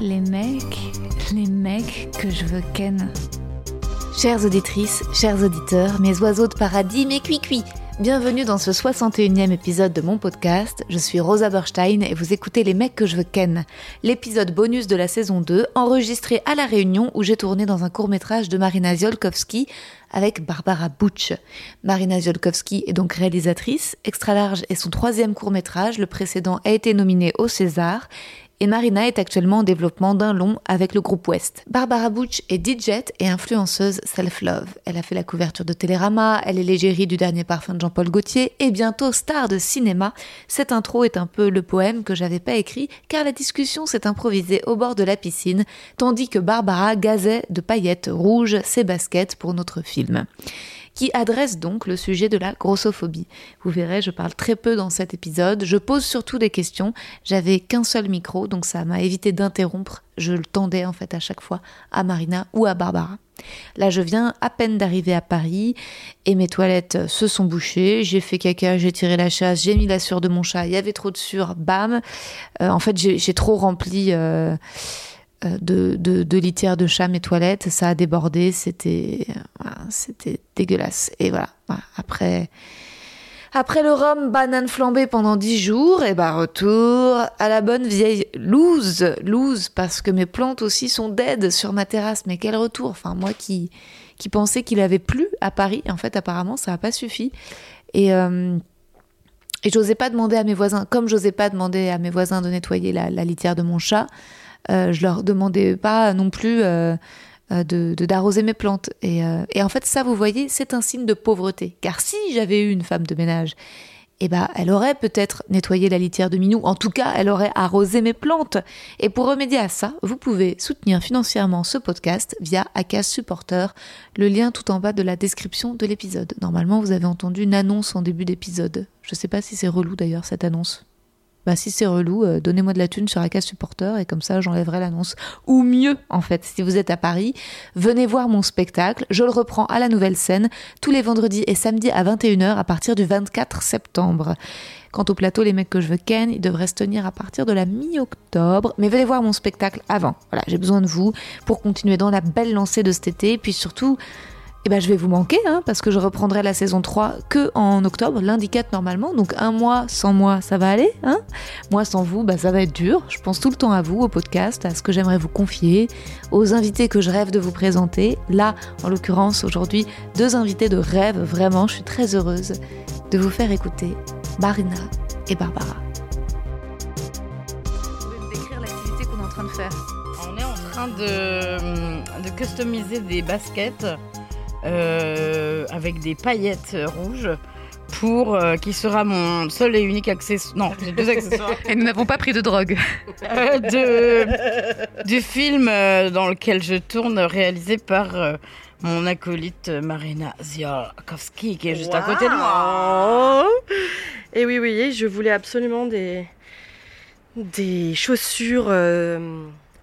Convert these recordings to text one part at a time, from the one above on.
Les mecs, les mecs que je veux ken. Chères auditrices, chers auditeurs, mes oiseaux de paradis, mes cuits-cuits, bienvenue dans ce 61e épisode de mon podcast. Je suis Rosa Berstein et vous écoutez Les mecs que je veux ken, l'épisode bonus de la saison 2, enregistré à La Réunion où j'ai tourné dans un court-métrage de Marina Ziolkowski avec Barbara Butch. Marina Ziolkowski est donc réalisatrice. Extra Large est son troisième court-métrage, le précédent a été nominé au César et Marina est actuellement en développement d'un long avec le groupe West. Barbara Butch est DJ et influenceuse self-love. Elle a fait la couverture de Télérama, elle est l'égérie du dernier parfum de Jean-Paul Gaultier et bientôt star de cinéma. Cette intro est un peu le poème que j'avais pas écrit car la discussion s'est improvisée au bord de la piscine tandis que Barbara gazait de paillettes rouges ses baskets pour notre film qui adresse donc le sujet de la grossophobie. Vous verrez, je parle très peu dans cet épisode, je pose surtout des questions, j'avais qu'un seul micro, donc ça m'a évité d'interrompre, je le tendais en fait à chaque fois à Marina ou à Barbara. Là, je viens à peine d'arriver à Paris et mes toilettes se sont bouchées. J'ai fait caca, j'ai tiré la chasse, j'ai mis la sueur de mon chat. Il y avait trop de sueur, bam. Euh, en fait, j'ai trop rempli. Euh, euh, de, de, litière de chat mes toilettes, ça a débordé, c'était c'était dégueulasse. Et voilà, après après le rhum banane flambée pendant dix jours, et bah retour à la bonne vieille loose, loose parce que mes plantes aussi sont dead sur ma terrasse. Mais quel retour Enfin moi qui qui pensais qu'il avait plu à Paris, en fait apparemment ça n'a pas suffi. Et euh, et j'osais pas demander à mes voisins, comme j'osais pas demander à mes voisins de nettoyer la litière de mon chat, euh, je leur demandais pas non plus euh, euh, de d'arroser mes plantes. Et, et, en fait, ça, vous voyez, c'est un signe de pauvreté. Car si j'avais eu une femme de ménage, eh ben, elle aurait peut-être nettoyé la litière de Minou. En tout cas, elle aurait arrosé mes plantes. Et pour remédier à ça, vous pouvez soutenir financièrement ce podcast via Acas Supporter. Le lien tout en bas de la description de l'épisode. Normalement, vous avez entendu une annonce en début d'épisode. Je sais pas si c'est relou d'ailleurs cette annonce bah si c'est relou, euh, donnez-moi de la thune sur Acas Supporter et comme ça j'enlèverai l'annonce. Ou mieux, en fait, si vous êtes à Paris, venez voir mon spectacle. Je le reprends à la nouvelle scène tous les vendredis et samedis à 21h à partir du 24 septembre. Quant au plateau Les mecs que je veux ken, il devrait se tenir à partir de la mi-octobre. Mais venez voir mon spectacle avant. Voilà, j'ai besoin de vous pour continuer dans la belle lancée de cet été. Puis surtout, eh ben, je vais vous manquer, hein, parce que je reprendrai la saison 3 que en octobre, lundi 4 normalement. Donc un mois sans moi, ça va aller. Hein moi sans vous, bah, ça va être dur. Je pense tout le temps à vous, au podcast, à ce que j'aimerais vous confier, aux invités que je rêve de vous présenter. Là, en l'occurrence, aujourd'hui, deux invités de rêve, vraiment, je suis très heureuse de vous faire écouter Marina et Barbara. Vous pouvez me décrire l'activité qu'on est en train de faire? On est en train de, de customiser des baskets euh, avec des paillettes rouges pour euh, qui sera mon seul et unique accessoire. Non, j'ai deux accessoires. Et nous n'avons pas pris de drogue. Euh, de, du film dans lequel je tourne, réalisé par mon acolyte Marina Ziolkowski, qui est juste à côté de moi. Et oui, oui, je voulais absolument des, des chaussures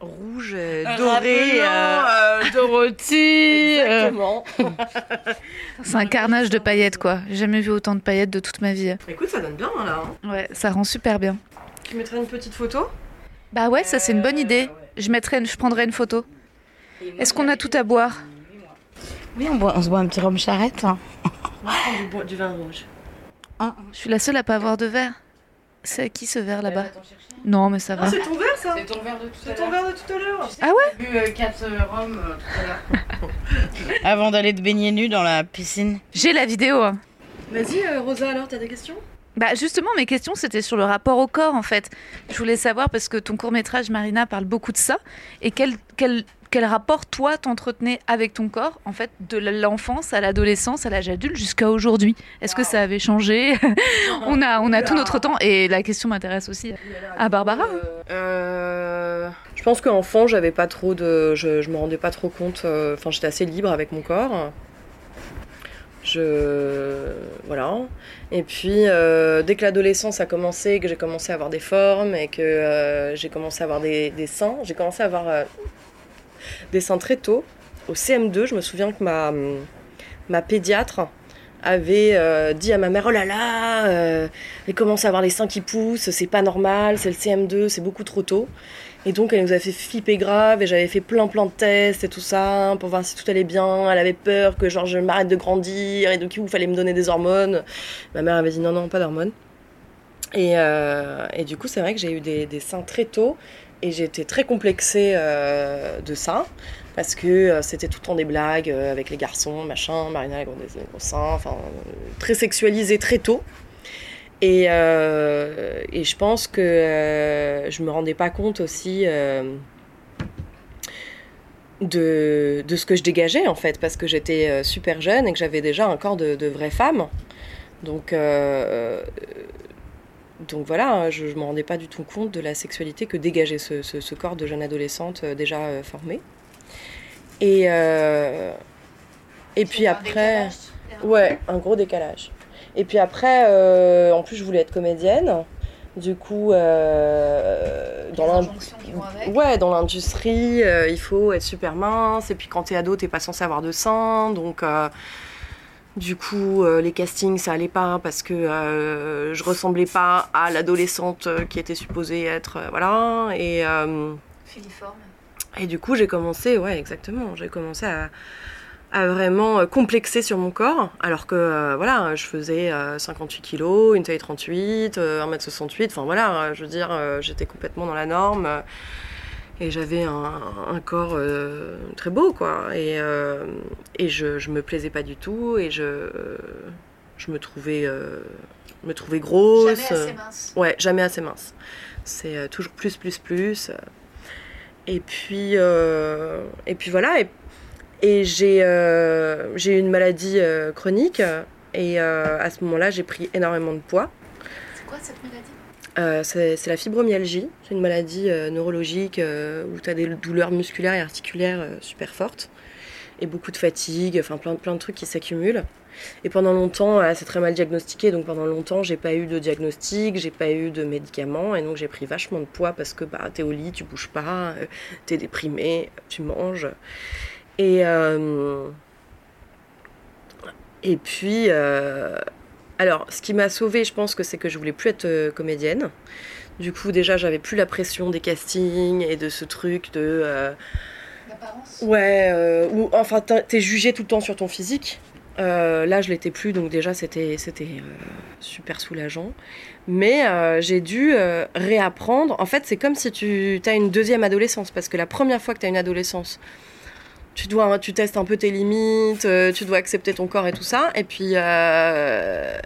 rouge, euh, doré. Euh, euh, Dorothy. Exactement. C'est un carnage de paillettes, quoi. J'ai jamais vu autant de paillettes de toute ma vie. Écoute, ça donne bien, là. Hein. Ouais, ça rend super bien. Tu mettrais une petite photo? Bah ouais, ça c'est une bonne idée. Je, mettrai, je prendrai une photo. Est-ce qu'on a tout à boire? Oui, on, boit, on se boit un petit rhum charrette. Hein. du, du vin rouge. Ah, je suis la seule à pas avoir de verre. C'est qui ce verre là-bas Non, mais ça va. Ah, c'est ton verre ça C'est ton verre de tout à l'heure. C'est ton verre de tout à l'heure. Ah ouais J'ai bu 4 euh, rhum euh, tout à l'heure. Avant d'aller te baigner nu dans la piscine. J'ai la vidéo. hein. Vas-y, euh, Rosa, alors, t'as des questions? Bah justement, mes questions c'était sur le rapport au corps en fait. Je voulais savoir parce que ton court métrage Marina parle beaucoup de ça et quel quel quel rapport toi t'entretenais avec ton corps en fait de l'enfance à l'adolescence à l'âge adulte jusqu'à aujourd'hui? Est-ce que ça avait changé? On a on a tout notre temps et la question m'intéresse aussi à Barbara. Euh, je pense qu'enfant, j'avais pas trop de. Je, je me rendais pas trop compte. euh, Enfin, j'étais assez libre avec mon corps. Je. Voilà. Et puis, euh, dès que l'adolescence a commencé, que j'ai commencé à avoir des formes et que euh, j'ai commencé à avoir des, des seins, j'ai commencé à avoir euh, des seins très tôt. Au CM2, je me souviens que ma, ma pédiatre avait euh, dit à ma mère Oh là là, euh, elle commence à avoir les seins qui poussent, c'est pas normal, c'est le CM2, c'est beaucoup trop tôt. Et donc elle nous a fait flipper grave et j'avais fait plein plein de tests et tout ça pour voir si tout allait bien. Elle avait peur que genre je m'arrête de grandir et du coup il fallait me donner des hormones. Ma mère avait dit non non pas d'hormones. Et, euh, et du coup c'est vrai que j'ai eu des, des seins très tôt et été très complexée euh, de ça parce que euh, c'était tout le temps des blagues euh, avec les garçons, machin, Marina les gros, gros seins, enfin très sexualisé très tôt. Et, et je pense que je me rendais pas compte aussi de, de ce que je dégageais en fait, parce que j'étais super jeune et que j'avais déjà un corps de, de vraie femme. Donc, donc voilà, je ne me rendais pas du tout compte de la sexualité que dégageait ce, ce- ce corps de jeune adolescente euh, déjà euh, formée. Et, euh, et puis après. Ouais, un gros décalage. Et puis après, euh, en plus, je voulais être comédienne. Du coup, euh, dans l'in- ouais, dans l'industrie, euh, il faut être super mince. Et puis quand t'es ado, t'es pas censé avoir de seins. Donc, du coup, euh, les castings, ça allait pas parce que euh, je ressemblais pas à l'adolescente euh, qui était supposée être. euh, voilà. Et. Filiforme. et du coup, j'ai commencé, ouais, exactement, j'ai commencé à, à vraiment complexer sur mon corps, alors que, voilà, je faisais euh, 58 kilos, une taille 38, euh, 1m68, enfin voilà, je veux dire, j'étais complètement dans la norme, et j'avais un, un corps euh, très beau, quoi, et, euh, et je, je me plaisais pas du tout, et je, je me trouvais, euh, me trouvais grosse. mince. Ouais, jamais assez mince. C'est euh, toujours plus, plus, plus. euh. Et puis, euh, et puis voilà. Et, et j'ai euh, j'ai eu une maladie euh, chronique. Et euh, à ce moment-là, j'ai pris énormément de poids. C'est quoi cette maladie? Euh, c'est la fibromyalgie. C'est une maladie euh, neurologique euh, où tu as des douleurs musculaires et articulaires super fortes. Et beaucoup de fatigue, enfin plein, plein de trucs qui s'accumulent. Et pendant longtemps, c'est très mal diagnostiqué, donc pendant longtemps, j'ai pas eu de diagnostic, j'ai pas eu de médicaments, et donc j'ai pris vachement de poids parce que bah, t'es au lit, tu bouges pas, t'es déprimé, tu manges. Et, et puis, alors, ce qui m'a sauvée, je pense que c'est que je voulais plus être euh, comédienne. Du coup, déjà, j'avais plus la pression des castings et de ce truc de. euh, L'apparence Ouais, euh, ou enfin t'es jugé tout le temps sur ton physique. Euh, là, je l'étais plus, donc déjà c'était c'était super soulageant. Mais j'ai dû réapprendre. En fait, c'est comme si tu as une deuxième adolescence, parce que la première fois que tu as une adolescence, tu dois tu testes un peu tes limites, euh, tu dois accepter ton corps et tout ça. Et puis euh,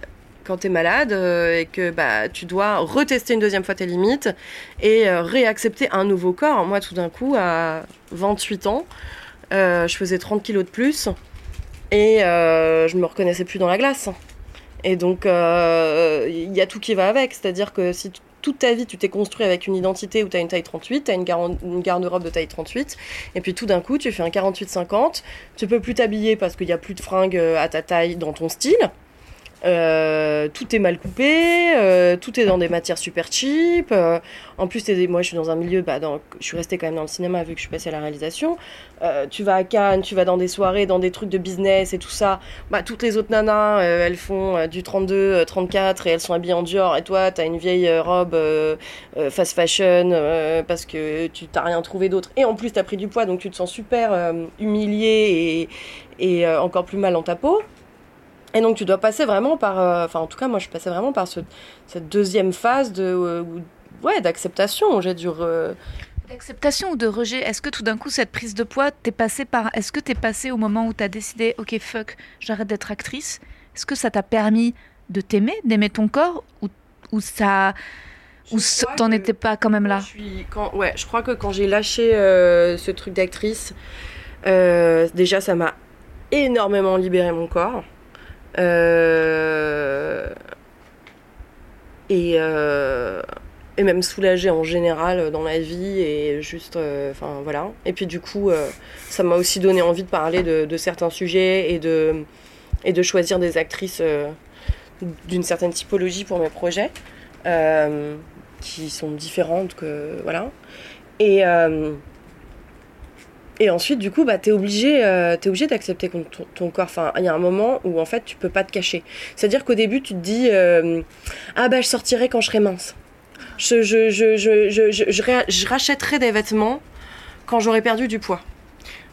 quand tu es malade euh, et que bah tu dois retester une deuxième fois tes limites et réaccepter un nouveau corps. Moi, tout d'un coup, à 28 ans, je faisais 30 kilos de plus et je me reconnaissais plus dans la glace. Et donc, il y a tout qui va avec. C'est-à-dire que si toute ta vie, tu t'es construit avec une identité où tu as une taille 38, tu as une, garde-robe de taille 38, et puis tout d'un coup, tu fais un 48-50, tu peux plus t'habiller parce qu'il n'y a plus de fringues euh, à ta taille dans ton style. Euh, tout est mal coupé, euh, tout est dans des matières super cheap. euh, en plus, moi, je suis dans un milieu, bah, je suis restée quand même dans le cinéma vu que je suis passée à la réalisation. Tu vas à Cannes, tu vas dans des soirées, dans des trucs de business et tout ça. Bah, toutes les autres nanas, elles font du 32, euh, 34 et elles sont habillées en Dior. Et toi, t'as une vieille robe fast fashion parce que tu t'as rien trouvé d'autre. Et en plus, t'as pris du poids, donc tu te sens super euh, humilié et, et encore plus mal dans ta peau. Et donc tu dois passer vraiment par, euh, enfin en tout cas moi je passais vraiment par ce- cette deuxième phase de, euh, ouais, d'acceptation. J'ai dû, re- D'acceptation ou de rejet Est-ce que tout d'un coup, cette prise de poids, t'es passé par. Est-ce que t'es passé au moment où t'as décidé, ok, fuck, j'arrête d'être actrice Est-ce que ça t'a permis de t'aimer, d'aimer ton corps Ou, ou ça. Ou Je t'en étais pas quand même là? Je suis, quand, ouais, je crois que quand j'ai lâché euh, ce truc d'actrice, euh, déjà ça m'a énormément libéré mon corps. Euh, et, euh, et même soulagée en général dans la vie et juste, enfin voilà. Et puis du coup, ça m'a aussi donné envie de parler de, de, certains sujets et de, et de choisir des actrices d'une certaine typologie pour mes projets, qui sont différentes que voilà. Et et ensuite, du coup, bah, t'es obligé, euh, obligé d'accepter ton, corps. Enfin, il y a un moment où en fait, tu peux pas te cacher. C'est-à-dire qu'au début, tu te dis, euh, ah bah, je sortirai quand je serai mince. Je, je, je, je rachèterai des vêtements quand j'aurai perdu du poids.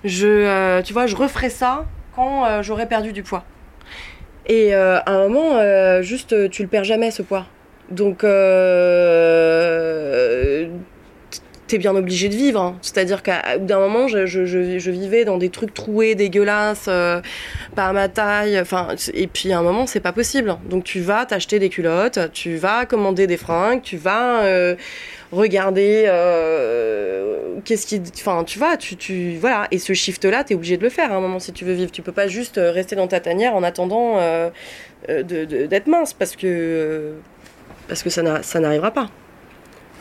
Je, euh, tu vois, je referai ça quand j'aurai perdu du poids. Et à un moment, juste, tu le perds jamais ce poids. Donc, t'es bien obligé de vivre. Hein. C'est-à-dire qu'à d'un moment, je, je, je, vivais dans des trucs troués, dégueulasses, euh, pas à ma taille. Enfin, et puis à un moment, c'est pas possible. Donc tu vas t'acheter des culottes, tu vas commander des fringues, tu vas euh, regarder euh, qu'est-ce qui, enfin, tu vois, tu, tu voilà. Et ce shift-là, t'es obligé de le faire à un moment si tu veux vivre. Tu peux pas juste rester dans ta tanière en attendant d'être mince parce que parce que ça n'arrivera pas.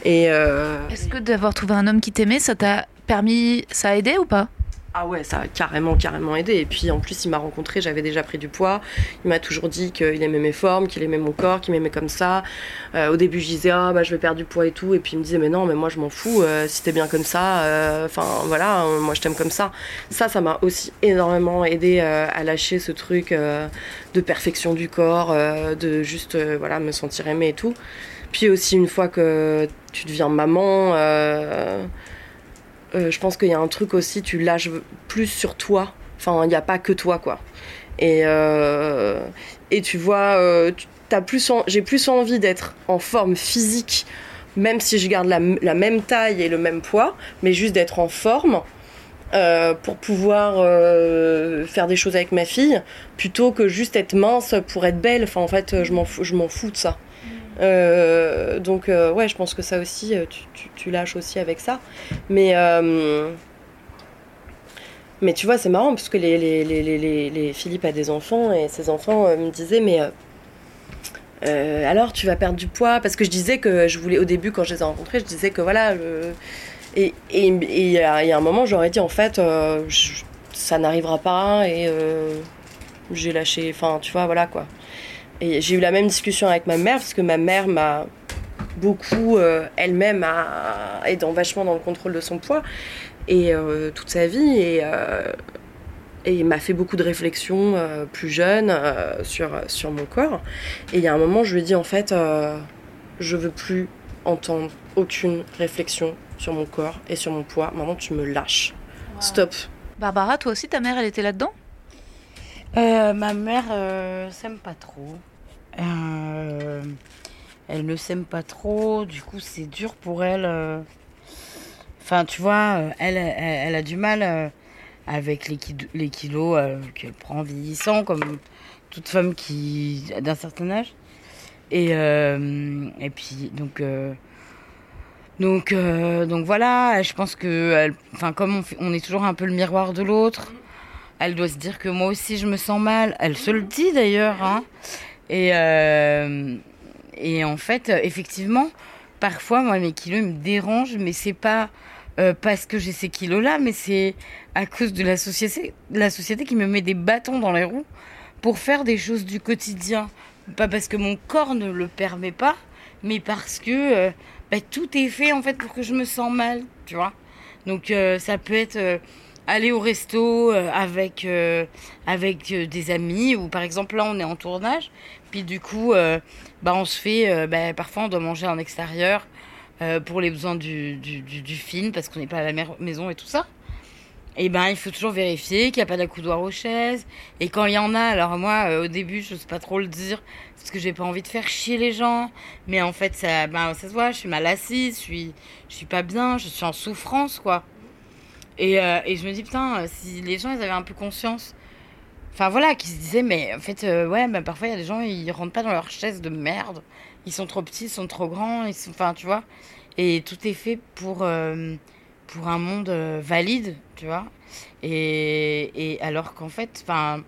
Euh, Est-ce que d'avoir trouvé un homme qui t'aimait, ça t'a permis, ça a aidé ou pas? Ah ouais, ça a carrément, carrément aidé. Et puis en plus, il m'a rencontré, j'avais déjà pris du poids. Il m'a toujours dit qu'il aimait mes formes, qu'il aimait mon corps, qu'il m'aimait comme ça. Euh, au début, je disais, ah bah je vais perdre du poids et tout. Et puis il me disait, mais non, mais moi je m'en fous, euh, si t'es bien comme ça, enfin voilà, moi je t'aime comme ça. Ça, ça m'a aussi énormément aidé à lâcher ce truc de perfection du corps, de juste voilà, me sentir aimée et tout. Puis aussi, une fois que tu deviens maman, euh, euh, je pense qu'il y a un truc aussi, tu lâches plus sur toi. Enfin, il n'y a pas que toi, quoi. Et, euh, et tu vois, j'ai plus envie d'être en forme physique, même si je garde la, même taille et le même poids, mais juste d'être en forme. pour pouvoir faire des choses avec ma fille plutôt que juste être mince pour être belle enfin en fait je m'en je m'en fous de ça euh, donc euh, ouais, je pense que ça aussi, euh, tu, lâches aussi avec ça. Mais mais tu vois, c'est marrant parce que Philippe a des enfants et ses enfants me disaient mais alors tu vas perdre du poids? Parce que je disais que je voulais au début quand je les ai rencontrés, je disais que voilà et il y, a un moment j'aurais dit en fait ça n'arrivera pas et j'ai lâché, enfin tu vois voilà quoi. Et j'ai eu la même discussion avec ma mère, parce que ma mère m'a beaucoup, euh, elle-même, a, est dans, vachement dans le contrôle de son poids, et euh, toute sa vie, et, euh, et m'a fait beaucoup de réflexions plus jeune sur, sur mon corps. Et il y a un moment, je lui ai dit, en fait, je veux plus entendre aucune réflexion sur mon corps et sur mon poids. Maintenant, tu me lâches. Stop. Barbara, toi aussi, ta mère, elle était là-dedans? Euh, ma mère euh, s'aime pas trop. Euh, elle ne s'aime pas trop, du coup c'est dur pour elle. Enfin, tu vois, elle, elle, a du mal avec les, kilos qu'elle prend en vieillissant, comme toute femme qui d'un certain âge. Et, et puis, donc, donc, donc voilà, je pense que, enfin, comme on est toujours un peu le miroir de l'autre, elle doit se dire que moi aussi je me sens mal. Elle se le dit d'ailleurs. Hein. Et, euh, et en fait, effectivement, parfois, moi, mes kilos me dérangent, mais c'est pas euh, parce que j'ai ces kilos-là, mais c'est à cause de la société, la société qui me met des bâtons dans les roues pour faire des choses du quotidien. Pas parce que mon corps ne le permet pas, mais parce que euh, bah, tout est fait en fait pour que je me sens mal, tu vois. Donc ça peut être aller au resto euh, avec euh, avec euh, des amis ou par exemple là on est en tournage puis du coup bah on se fait bah, parfois on doit manger en extérieur pour les besoins du, du, du, film parce qu'on n'est pas à la maison et tout ça. Et ben il faut toujours vérifier qu'il n'y a pas d'accoudoir aux chaises. Et quand il y en a alors moi au début je sais pas trop le dire parce que j'ai pas envie de faire chier les gens. Mais en fait ça ben, ça se voit je suis mal assise je suis je suis pas bien je suis en souffrance quoi et, euh, et, je me dis, putain, euh, si les gens, ils avaient un peu conscience. Enfin voilà, qui se disaient, mais en fait, euh, ouais, bah, parfois il y a des gens, ils rentrent pas dans leur chaise de merde. Ils sont trop petits, ils sont trop grands, ils sont. Enfin, tu vois. Et tout est fait pour, pour un monde valide, tu vois. Et, et alors qu'en fait, enfin.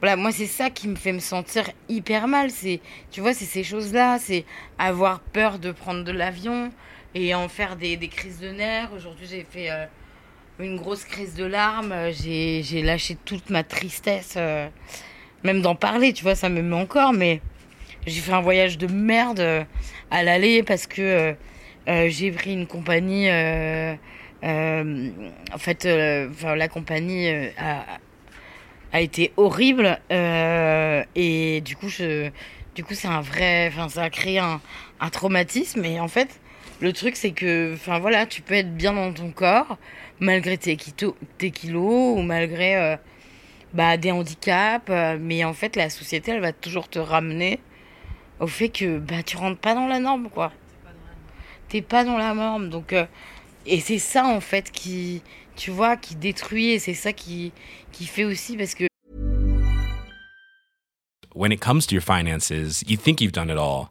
voilà, moi c'est ça qui me fait me sentir hyper mal. C'est, tu vois, c'est ces choses-là, c'est avoir peur de prendre de l'avion et en faire des, des crises de nerfs. Aujourd'hui, j'ai fait une grosse crise de larmes. J'ai, j'ai lâché toute ma tristesse, euh, même d'en parler, tu vois, ça me met encore. Mais j'ai fait un voyage de merde euh, à l'aller parce que j'ai pris une compagnie. en fait, la compagnie a été horrible euh, et du coup je du coup c'est un vrai enfin ça a créé un, traumatisme et en fait le truc c'est que voilà tu peux être bien dans ton corps malgré tes, tes kilos ou malgré euh, bah, des handicaps euh, mais en fait la société elle va toujours te ramener au fait que bah tu rentres pas dans la norme quoi t'es pas dans la norme donc et c'est ça en fait qui tu vois, qui détruit et c'est ça qui, qui fait aussi parce que. When it comes to your finances, you think you've done it all.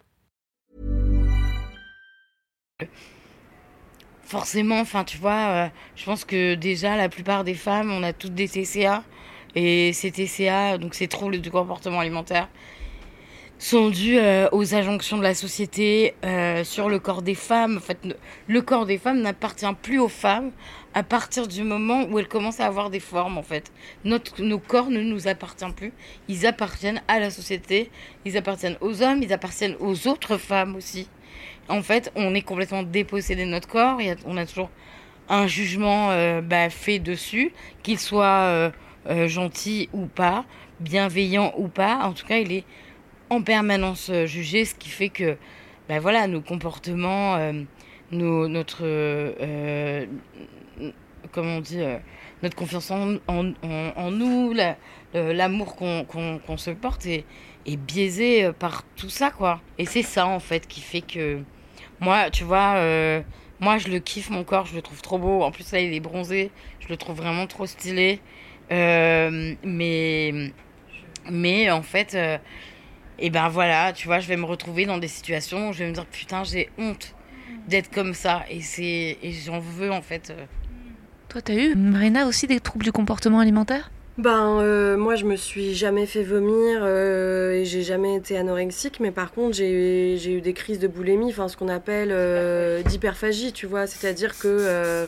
Forcément, enfin, tu vois, euh, je pense que déjà la plupart des femmes, on a toutes des TCA. Et ces TCA, donc ces troubles du comportement alimentaire, sont dus euh, aux injonctions de la société euh, sur le corps des femmes. En fait, le corps des femmes n'appartient plus aux femmes à partir du moment où elles commencent à avoir des formes, en fait. Notre, nos corps ne nous appartiennent plus. Ils appartiennent à la société, ils appartiennent aux hommes, ils appartiennent aux autres femmes aussi. En fait, on est complètement dépossédé de notre corps. on a toujours un jugement euh, bah, fait dessus, qu'il soit gentil ou pas, bienveillant ou pas. En tout cas, il est en permanence euh, jugé, ce qui fait que ben voilà, nos comportements, euh, notre, euh, comment on dit, notre confiance en, en, nous, l'amour qu'on se porte est, est, biaisé par tout ça, quoi. Et c'est ça, en fait, qui fait que moi, tu vois, moi, je le kiffe, mon corps, je le trouve trop beau. En plus, là, il est bronzé, je le trouve vraiment trop stylé. mais, mais en fait, et ben voilà, tu vois, je vais me retrouver dans des situations où je vais me dire putain, j'ai honte d'être comme ça et et j'en veux en fait. Euh. Toi, t'as eu, Marina, aussi des troubles du comportement alimentaire? Ben, euh, moi, je me suis jamais fait vomir euh, et j'ai jamais été anorexique, mais par contre, j'ai eu des crises de boulimie, enfin, ce qu'on appelle d'hyperphagie, tu vois, c'est-à-dire que.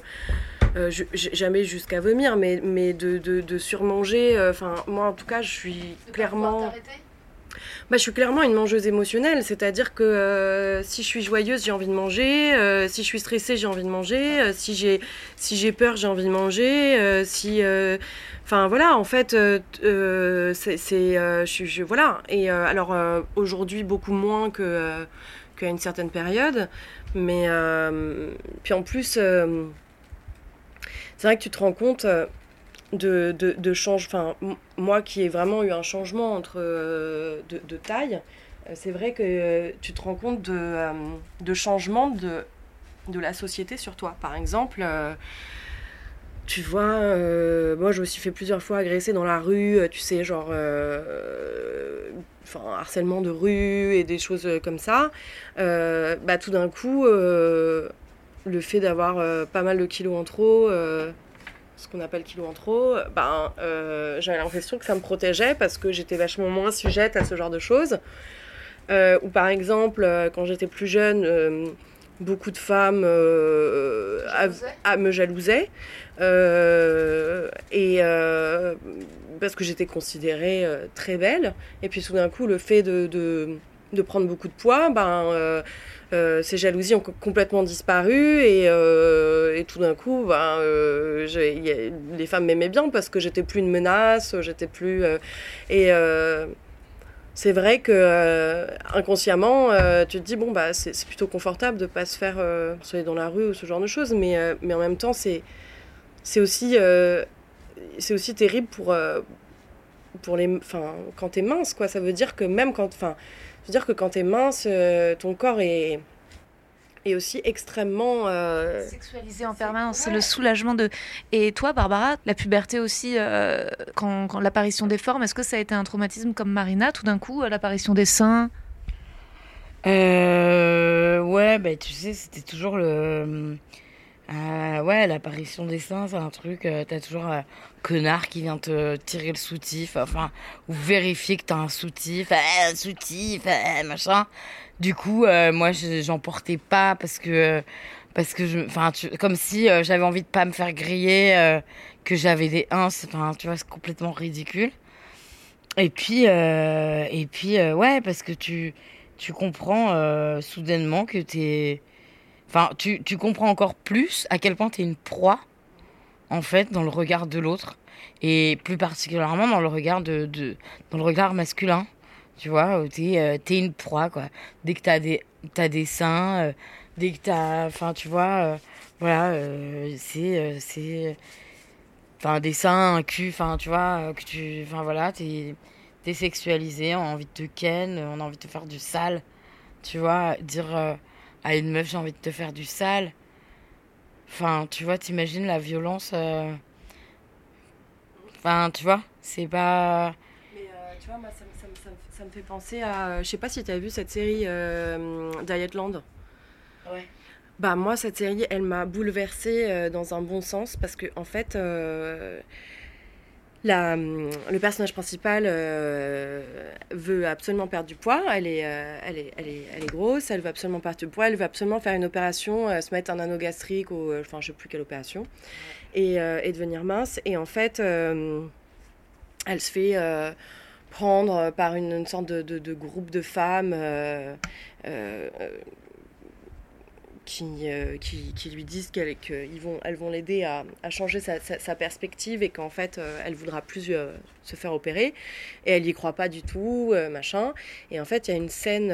jamais jusqu'à vomir, mais, mais de, de, de surmanger. Enfin, moi, en tout cas, je suis clairement. Bah, je suis clairement une mangeuse émotionnelle, c'est-à-dire que euh, si je suis joyeuse, j'ai envie de manger, euh, si je suis stressée, j'ai envie de manger, euh, si j'ai si peur, j'ai envie de manger, si enfin voilà, en fait c'est je, voilà. Et alors aujourd'hui beaucoup moins qu'à une certaine période, mais puis en plus c'est vrai que tu te rends compte de, de, de change. Enfin, moi qui ai vraiment eu un changement entre euh, de, de, taille, euh, c'est vrai que tu te rends compte de, euh, de changement de, de la société sur toi. Par exemple, tu vois, moi je me suis fait plusieurs fois agresser dans la rue, tu sais, genre. Enfin, harcèlement de rue et des choses comme ça. bah, tout d'un coup, le fait d'avoir pas mal de kilos en trop ce qu'on appelle kilo en trop, ben, euh, j'avais l'impression que ça me protégeait parce que j'étais vachement moins sujette à ce genre de choses. Euh, ou par exemple, euh, quand j'étais plus jeune, beaucoup de femmes à, me jalousaient. et parce que j'étais considérée très belle. Et puis tout d'un coup, le fait de, de, de, prendre beaucoup de poids, ben ces jalousies ont complètement disparu et, euh, et tout d'un coup, ben, euh, les femmes m'aimaient bien parce que j'étais plus une menace, j'étais plus. et c'est vrai que inconsciemment, tu te dis bon bah c'est plutôt confortable de pas se faire soigner dans la rue ou ce genre de choses, mais mais en même temps c'est c'est aussi c'est aussi terrible pour pour les, enfin, quand t'es mince, quoi. Ça veut dire que même quand, enfin, je veux dire que quand t'es mince, euh, ton corps est est aussi extrêmement euh, sexualisé en permanence. C'est le soulagement de. Et toi, Barbara, la puberté aussi, euh, quand, quand l'apparition des formes, est-ce que ça a été un traumatisme comme Marina, tout d'un coup, l'apparition des seins? Euh, Ouais, bah, tu sais, c'était toujours le. Euh, ouais, l'apparition des seins, c'est un truc. Euh, t'as toujours connard qui vient te tirer le soutif, enfin, ou vérifier que t'as un soutif, eh, un soutif, eh, machin. Du coup, euh, moi, j'en portais pas parce que, parce que enfin, comme si euh, j'avais envie de pas me faire griller, euh, que j'avais des ins, enfin, tu vois, c'est complètement ridicule. Et puis, et puis, ouais, parce que tu, tu comprends soudainement que t'es Enfin, tu, tu comprends encore plus à quel point tu es une proie, en fait, dans le regard de l'autre. Et plus particulièrement dans le regard, de, dans le regard masculin. Tu vois, où tu es, es, une proie, quoi. Dès que tu as des, as des seins, euh, dès que tu as. Enfin, tu vois, euh, voilà, euh, c'est. c'est Enfin, des seins, un cul, enfin, tu vois, que tu. Enfin, voilà, t'es es sexualisé, on a envie de te ken, on a envie de te faire du sale. Tu vois, dire à une meuf, j'ai envie de te faire du sale. Enfin, tu vois, t'imagines la violence. Euh... Enfin, tu vois, c'est pas. Mais euh, tu vois, moi, ça, ça, ça, ça, me fait penser à. Je sais pas si tu as vu cette série euh, Dietland. Ouais. Bah, moi, cette série, elle m'a bouleversée euh, dans un bon sens parce que, en fait. La, le personnage principal euh, veut absolument perdre du poids. Elle est, euh, elle, est, elle, est, elle est grosse, elle veut absolument perdre du poids. Elle veut absolument faire une opération, euh, se mettre un anneau gastrique ou enfin je sais plus quelle opération, et, devenir mince. Et en fait, elle se fait prendre par une, sorte de, groupe de femmes qui, euh, qui, qui, lui disent qu'elles vont, elles vont l'aider à, à, changer sa, perspective et qu'en fait, euh, elle voudra plus euh, se faire opérer. Et elle n'y croit pas du tout, machin. Et en fait, il y a une scène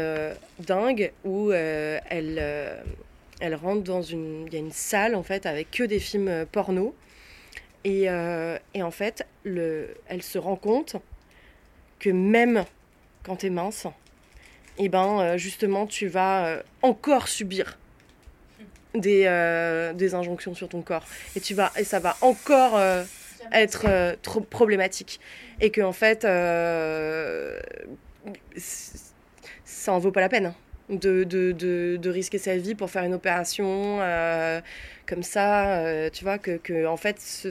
dingue où elle, elle rentre dans une... Y a une salle, en fait, avec que des films porno. Et, et en fait, le, elle se rend compte que même quand tu es mince, et eh ben, justement, tu vas encore subir des, euh, des injonctions sur ton corps. Et, tu vas, et ça va encore euh, être euh, trop problématique. Et que en fait, ça en vaut pas la peine. Hein, de, de, de, de, risquer sa vie pour faire une opération comme ça, tu vois, que, que en fait,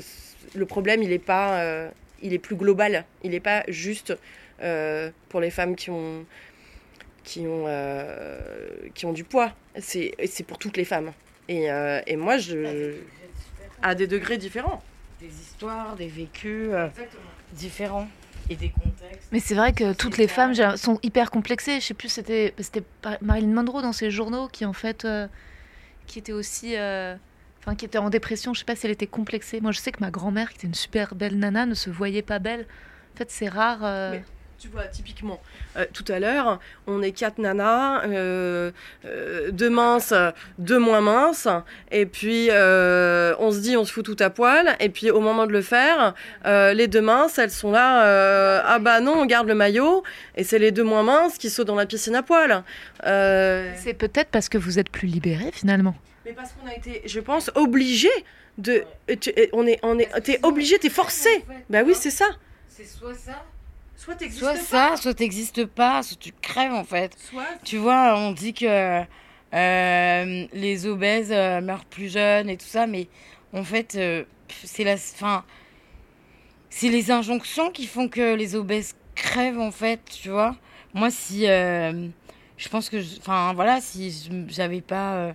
le problème, il est pas, il est plus global, il n'est pas juste pour les femmes qui ont, qui ont, qui ont du poids, c'est pour toutes les femmes. Et, euh, et moi, je. À des degrés différents. Des histoires, des vécus euh, différents et des contextes. Mais c'est vrai que toutes les femmes sont hyper complexées. Je sais plus, c'était c'était Marilyn Monroe dans ses journaux qui en fait euh, qui était aussi euh, enfin qui était en dépression. Je sais pas si elle était complexée. Moi, je sais que ma grand-mère, qui était une super belle nana, ne se voyait pas belle. En fait, c'est rare. Euh... Mais tu vois, typiquement, euh, tout à l'heure, on est quatre nanas, euh, euh, deux minces, deux moins minces, et puis euh, on se dit on se fout tout à poil, et puis au moment de le faire, euh, les deux minces, elles sont là, euh, ah bah non, on garde le maillot, et c'est les deux moins minces qui sautent dans la piscine à poil. c'est peut-être parce que vous êtes plus libérés finalement. Mais parce qu'on a été, je pense, obligés de... Tu, on est, on est, t'es obligé, t'es forcé. En fait, bah oui, c'est ça. C'est soit ça soit t'existes soit ça, soit t'existes pas, soit tu crèves en fait. Soit tu vois, on dit que euh, les obèses euh, meurent plus jeunes et tout ça, mais en fait, euh, c'est la, fin, c'est les injonctions qui font que les obèses crèvent en fait, tu vois. Moi, si, je pense que, enfin voilà, si j'avais pas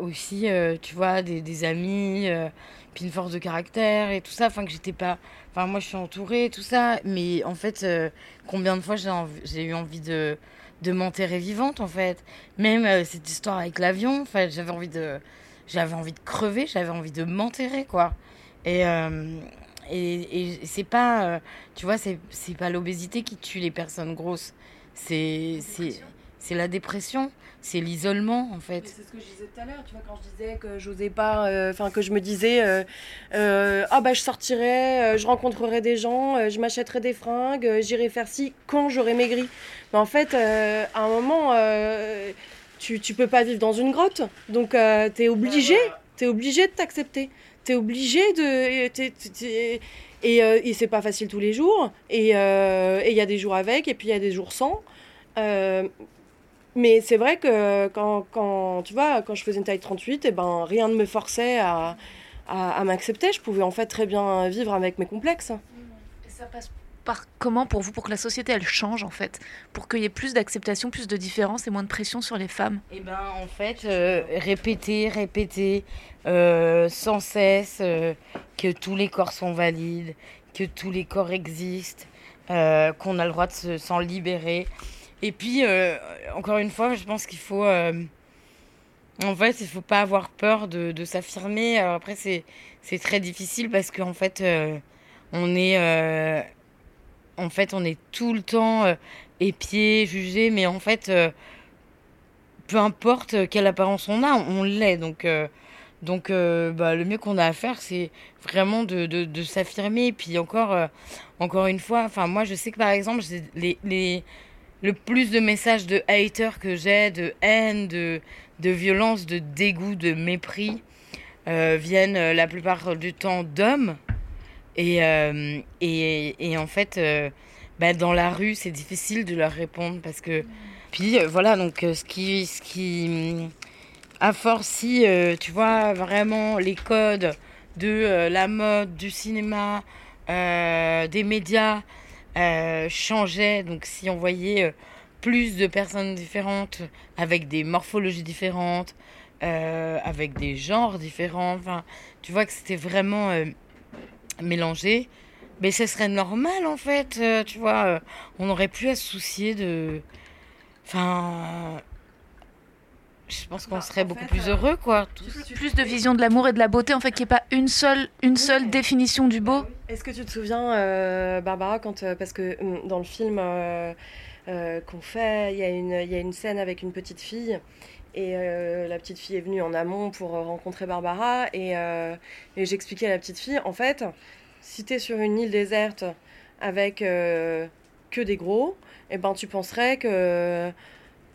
aussi, tu vois, des, des amis puis une force de caractère et tout ça, enfin que j'étais pas, enfin moi je suis entourée tout ça, mais en fait euh, combien de fois j'ai eu envie de de m'enterrer vivante en fait, même euh, cette histoire avec l'avion, enfin j'avais envie de j'avais envie de crever, j'avais envie de m'enterrer quoi. Et euh, et, et c'est pas tu vois c'est c'est pas l'obésité qui tue les personnes grosses, c'est c'est c'est la dépression, c'est l'isolement en fait. C'est ce que je disais tout à l'heure, tu vois, quand je disais que j'osais pas, euh, enfin que je me disais, euh, euh, ah bah je sortirais, je rencontrerais des gens, je m'achèterais des fringues, j'irais faire ci quand j'aurais maigri. Mais en fait, à un moment, tu, tu peux pas vivre dans une grotte, donc tu es obligé, tu es obligé de t'accepter. Tu es obligé de. et, et c'est pas facile tous les jours. Et il y a des jours avec, et puis il y a des jours sans. Mais c'est vrai que quand, quand, tu vois, quand je faisais une taille 38, et eh ben, rien ne me forçait à, à, m'accepter. Je pouvais en fait très bien vivre avec mes complexes. Et ça passe par comment pour vous, pour que la société elle change en fait, pour qu'il y ait plus d'acceptation, plus de différence et moins de pression sur les femmes? Et eh ben en fait, euh, répéter, répéter euh, sans cesse euh, que tous les corps sont valides, que tous les corps existent, qu'on a le droit de s'en libérer. Et puis, euh, encore une fois, je pense qu'il faut. Euh, en fait, il faut pas avoir peur de, s'affirmer. Alors après, c'est, c'est très difficile parce qu'en fait, euh, on est. en fait, on est tout le temps épié, jugé, mais en fait, peu importe quelle apparence on a, on l'est. Donc. Donc, bah, le mieux qu'on a à faire, c'est vraiment de, s'affirmer. Et puis encore, encore une fois, moi, je sais que par exemple, les, les, le plus de messages de haters que j'ai, de haine, de, de violence, de dégoût, de mépris, euh, viennent euh, la plupart du temps d'hommes. Et, euh, et, et, en fait, bah, dans la rue, c'est difficile de leur répondre parce que. Puis voilà, donc ce qui. Ce qui tu vois vraiment les codes de la mode, du cinéma, des médias, euh, changeait. Donc si on voyait euh, plus de personnes différentes, avec des morphologies différentes, euh, avec des genres différents, enfin, tu vois que c'était vraiment mélangé. Mais ce serait normal en fait, tu vois. on n'aurait plus à se soucier de. Enfin, je pense qu'on bah, serait beaucoup plus euh, heureux, quoi. Plus de vision de l'amour et de la beauté, en fait, qu'il n'y ait pas une seule, une seule définition du beau. Est-ce que tu te souviens, euh, Barbara, quand, euh, parce que hum, dans le film qu'on fait, il y, a une, y a une scène avec une petite fille. Et la petite fille est venue en amont pour rencontrer Barbara. Et, et j'expliquais à la petite fille, en fait, si tu es sur une île déserte avec que des gros, et eh ben, tu penserais que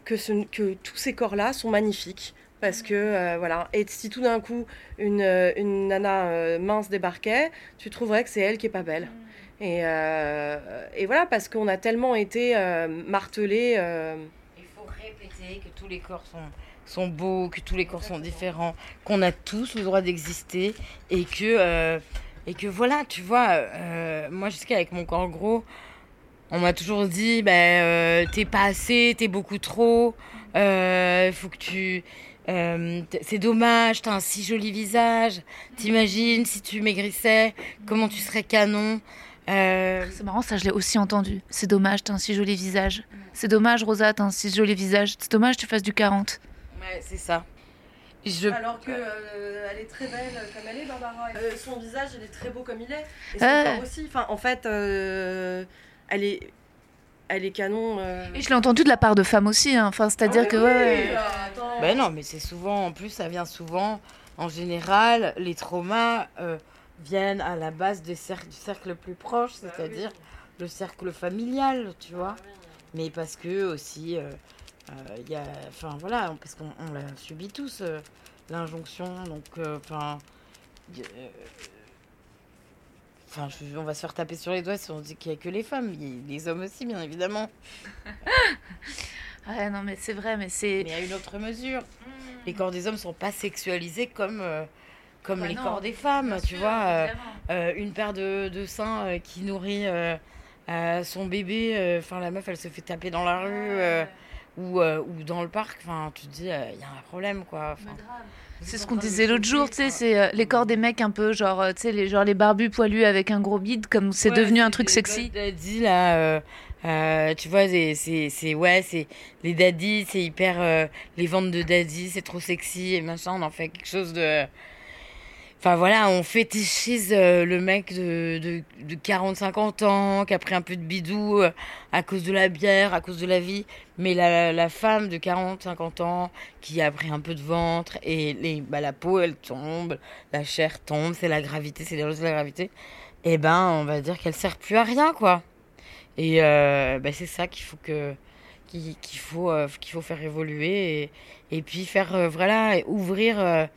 que, que tous ces corps-là sont magnifiques. Parce que, euh, voilà. Et si tout d'un coup, une, euh, une nana euh, mince débarquait, tu trouverais que c'est elle qui est pas belle. Mm. Et, et voilà, parce qu'on a tellement été martelés. Il faut répéter que tous les corps sont, sont beaux, que tous les corps sont différents, qu'on a tous le droit d'exister et que, et que voilà, tu vois, moi, jusqu'à avec mon corps gros, on m'a toujours dit, ben, euh, t'es pas assez, t'es beaucoup trop, euh, faut que tu... Euh, c'est dommage, t'as un si joli visage. T'imagines si tu maigrissais, comment tu serais canon. C'est marrant, ça je l'ai aussi entendu. C'est dommage, t'as un si joli visage. C'est dommage, Rosa, t'as un si joli visage. C'est dommage, tu fasses du 40. Ouais, c'est ça. Alors que elle est très belle comme elle est, Barbara. son visage, il est très beau comme il est. Et son corps aussi. Enfin, en fait, elle est elle est canon. Euh. Et je l'ai entendu de la part de femmes aussi, hein. enfin, c'est-à-dire ah que. Ouais, Ben non, mais c'est souvent, en plus, ça vient souvent, en général, les traumas euh, viennent à la base du cercle, du cercle le plus proche, bah c'est-à-dire le cercle familial, tu vois. Mais parce que aussi, euh, il y a. Enfin, voilà, parce qu'on l'a subi tous, l'injonction, donc, enfin Enfin, on va se faire taper sur les doigts si on dit qu'il n'y a que les femmes. Il les hommes aussi, bien évidemment. ouais, non, mais c'est vrai, mais c'est. Mais à une autre mesure. Les corps des hommes ne sont pas sexualisés comme, euh, comme bah les corps des femmes, tu vois. Euh, euh, une paire de, de seins qui nourrit son bébé, enfin, la meuf, elle se fait taper dans la rue ou, ou dans le parc. Enfin, tu te dis, il y a un problème, quoi. C'est ce qu'on disait l'autre jour, tu sais, c'est euh, les corps des mecs un peu, genre, euh, tu sais, les, genre les barbus poilus avec un gros bide, comme c'est devenu un truc sexy. Daddy, là, euh, tu vois, c'est, ouais, c'est les daddy, c'est hyper, les ventes de daddy, c'est trop sexy et machin, on en fait quelque chose de. Enfin voilà, on fétichise euh, le mec de, de, de 40-50 ans qui a pris un peu de bidou euh, à cause de la bière, à cause de la vie. Mais la, la femme de 40-50 ans qui a pris un peu de ventre et les, bah, la peau elle tombe, la chair tombe, c'est la gravité, c'est les de la gravité. Et ben on va dire qu'elle sert plus à rien quoi. Et euh, bah, c'est ça qu'il faut que qu'il faut euh, qu'il faut faire évoluer et, et puis faire voilà ouvrir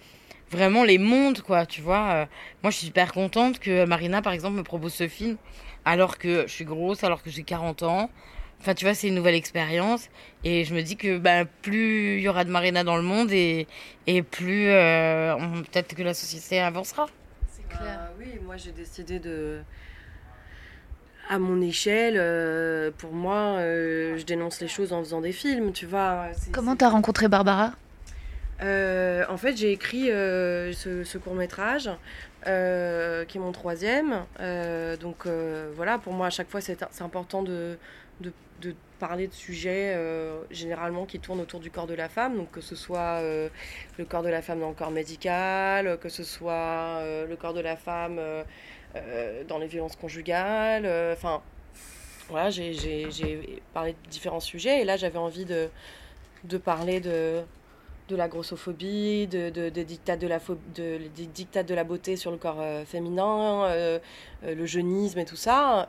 vraiment les mondes quoi tu vois Euh, moi je suis super contente que Marina par exemple me propose ce film alors que je suis grosse alors que j'ai 40 ans enfin tu vois c'est une nouvelle expérience et je me dis que bah, plus il y aura de Marina dans le monde et, et plus euh, on- peut-être que la société avancera C'est clair. Bah oui, moi j'ai décidé de. À mon échelle, euh, pour moi, euh, je dénonce les choses en faisant des films, tu vois. Comment t'as rencontré Barbara? Euh, En fait, j'ai écrit euh, ce, court métrage, euh, qui est mon troisième. Donc voilà, pour moi, à chaque fois, c'est important de, de, parler de sujets généralement qui tournent autour du corps de la femme, donc que ce soit le corps de la femme dans le corps médical, que ce soit le corps de la femme dans les violences conjugales. Enfin, voilà, j'ai parlé de différents sujets et là, j'avais envie de, de parler de de la grossophobie, de, de, des dictats de la beauté sur le corps euh, féminin, euh, euh, le jeunisme et tout ça.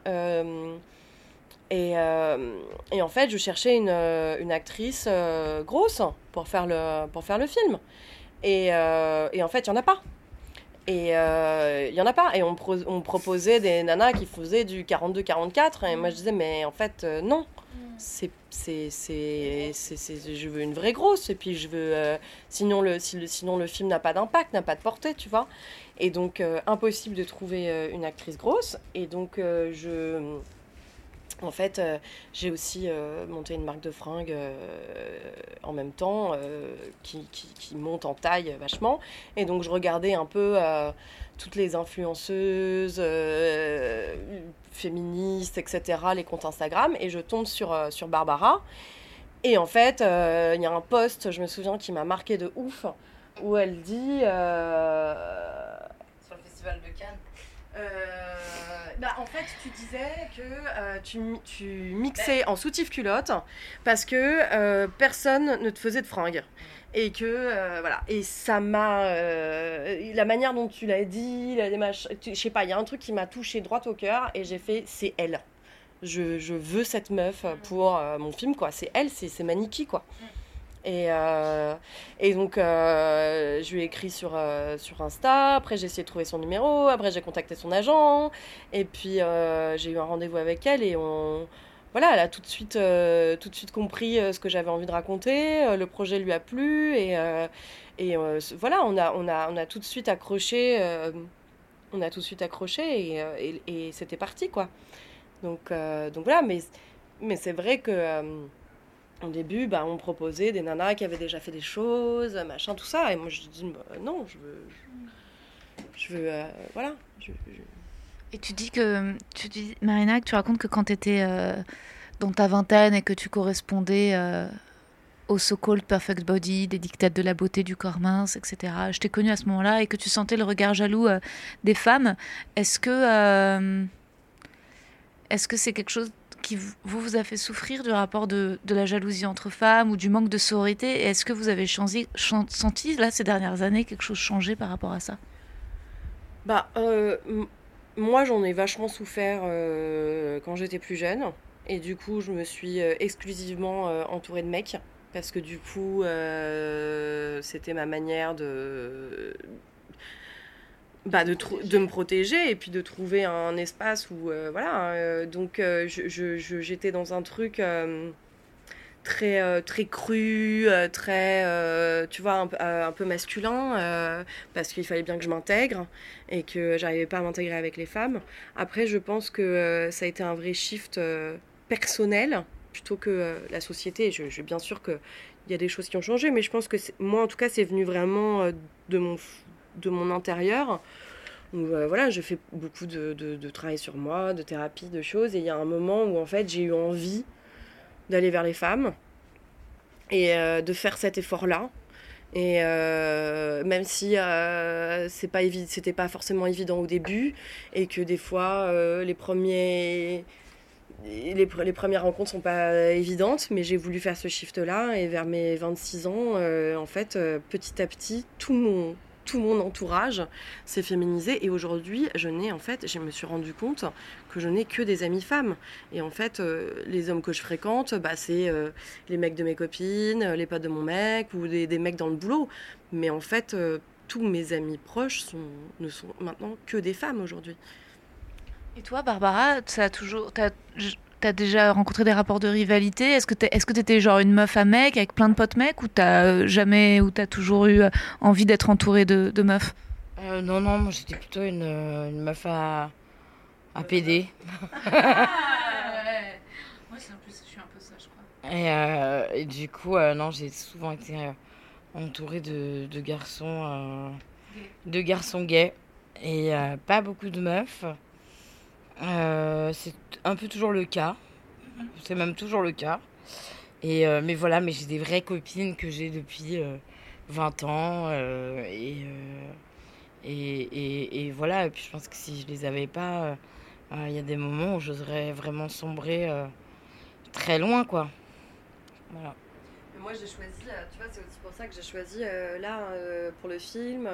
Et, en fait, je cherchais une, actrice grosse pour faire le, film. Et, en fait, il n'y en a pas. Et en a pas. Et on, on proposait des nanas qui faisaient du 42-44. Et moi, je disais, mais en fait, non. C'est, c'est, c'est, c'est, c'est- je veux une vraie grosse. Et puis, je veux. euh, sinon, le, si le, sinon, le film n'a pas d'impact, n'a pas de portée, tu vois. Et donc, euh, impossible de trouver euh, une actrice grosse. Et donc, je. En fait, euh, j'ai aussi euh, monté une marque de fringues euh, en même temps qui, monte en taille vachement. Et donc, je regardais un peu toutes les influenceuses féministes, etc., les comptes Instagram, et je tombe sur, sur Barbara. Et en fait, il y a un post, je me souviens, qui m'a marqué de ouf, où elle dit. sur le festival de Cannes bah, en fait, tu disais que euh, tu, tu mixais en soutif culotte parce que euh, personne ne te faisait de fringues. Et que, euh, voilà. Et ça m'a. la manière dont tu l'as dit, Je sais pas, il y a un truc qui m'a touché droit au cœur et j'ai fait c'est elle. Je, je veux cette meuf pour euh, mon film, quoi. C'est elle, c'est c'est Maniki, quoi. Et, euh, et donc, euh, je lui ai écrit sur, euh, sur Insta. Après, j'ai essayé de trouver son numéro. Après, j'ai contacté son agent. Et puis, j'ai eu un rendez-vous avec elle. Et on. Voilà, elle a tout de suite, tout de suite compris ce que j'avais envie de raconter. Le projet lui a plu. Et, et voilà, on a, on, a, on a tout de suite accroché. on a tout de suite accroché. Et, et, et c'était parti, quoi. Donc, donc voilà, mais, mais c'est vrai que. Euh, au début, bah, on proposait des nanas qui avaient déjà fait des choses, machin, tout ça. Et moi, je dis, bah, non, je veux. Je, veux. euh, voilà. Et tu dis que, tu dis, Marina, que tu racontes que quand tu étais dans ta vingtaine et que tu correspondais euh, au so-called perfect body, des dictats de la beauté du corps mince, etc. Je t'ai connue à ce moment-là et que tu sentais le regard jaloux euh, des femmes. Est-ce que, euh, est-ce que c'est quelque chose qui vous, vous a fait souffrir du rapport de, de la jalousie entre femmes ou du manque de sororité Est-ce que vous avez changé, chan- senti, là, ces dernières années, quelque chose changer par rapport à ça? Bah, euh, moi, j'en ai vachement souffert euh, quand j'étais plus jeune. Et du coup, je me suis euh, exclusivement entourée de mecs. Parce que du coup, c'était ma manière de. Bah, de, de me protéger et puis de trouver un espace où. euh, voilà. euh, donc, euh, je- j'étais dans un truc. très très cru très tu vois un, peu- un peu masculin parce qu'il fallait bien que je m'intègre et que j'arrivais pas à m'intégrer avec les femmes. Après, je pense que ça a été un vrai shift personnel plutôt que la société. Je, je bien sûr que il y a des choses qui ont changé, mais je pense que moi, en tout cas, c'est venu vraiment de mon de mon intérieur. Où, euh, voilà, je fais beaucoup de, de, travail sur moi, de thérapie, de choses, et il y a un moment où en fait j'ai eu envie d'aller vers les femmes et euh, de faire cet effort-là. Et euh, même si c'est pas c'était pas forcément évident au début, et que des fois les premiers les, pre- les premières rencontres sont pas évidentes, mais j'ai voulu faire ce shift-là, et vers mes 26 ans, en fait, petit à petit, tout mon tout mon entourage s'est féminisé. Et aujourd'hui je n'ai en fait je me suis rendu compte que je n'ai que des amies femmes. Et en fait euh, les hommes que je fréquente bah, c'est euh, les mecs de mes copines les potes de mon mec ou des, des mecs dans le boulot. Mais en fait euh, tous mes amis proches sont, ne sont maintenant que des femmes aujourd'hui. Et toi, Barbara, ça a toujours, t'as, déjà rencontré des rapports de rivalité? Est-ce que t'es, est-ce que t'étais genre une meuf à mec avec plein de potes mecs ou t'as euh, jamais, ou t'as toujours eu euh, envie d'être entourée de, de meufs? Euh, non, non, moi j'étais plutôt une, une meuf à, à PD. Moi, c'est un peu, je suis un peu ça, je crois. Et, euh, et du coup, euh, non, j'ai souvent été entourée de, de garçons, euh, de garçons gays et euh, pas beaucoup de meufs. Euh, c'est un peu toujours le cas. C'est même toujours le cas. Et, euh, mais voilà, mais j'ai des vraies copines que j'ai depuis euh, 20 ans. euh, et, et, et, et voilà, et puis je pense que si je les avais pas, il y a des moments où j'oserais vraiment sombrer très loin, quoi. Voilà. Moi, j'ai choisi, tu vois, c'est aussi pour ça que j'ai choisi là pour le film.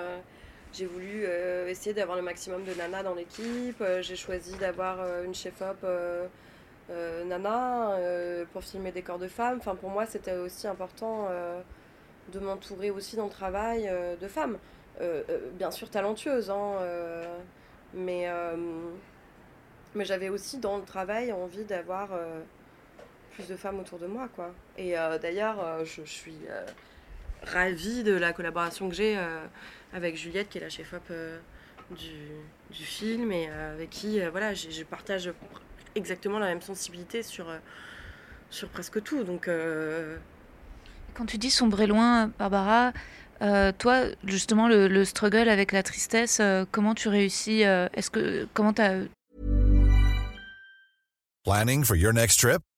J'ai voulu euh, essayer d'avoir le maximum de nanas dans l'équipe. euh, j'ai choisi d'avoir euh, une chef-op nana pour filmer des corps de femmes. Enfin, pour moi, c'était aussi important de m'entourer aussi dans le travail de femmes. Bien sûr talentueuses, hein, mais, mais j'avais aussi dans le travail envie d'avoir plus de femmes autour de moi. Quoi. Et d'ailleurs, je, je suis ravie de la collaboration que j'ai avec Juliette, qui est la chef-op euh, du, du film, et euh, avec qui euh, voilà, je partage exactement la même sensibilité sur, sur presque tout. Donc, euh, Quand tu dis sombrer loin, Barbara, euh, toi, justement, le, le struggle avec la tristesse, euh, comment tu réussis euh, Est-ce que comment t'as Planning for your next trip?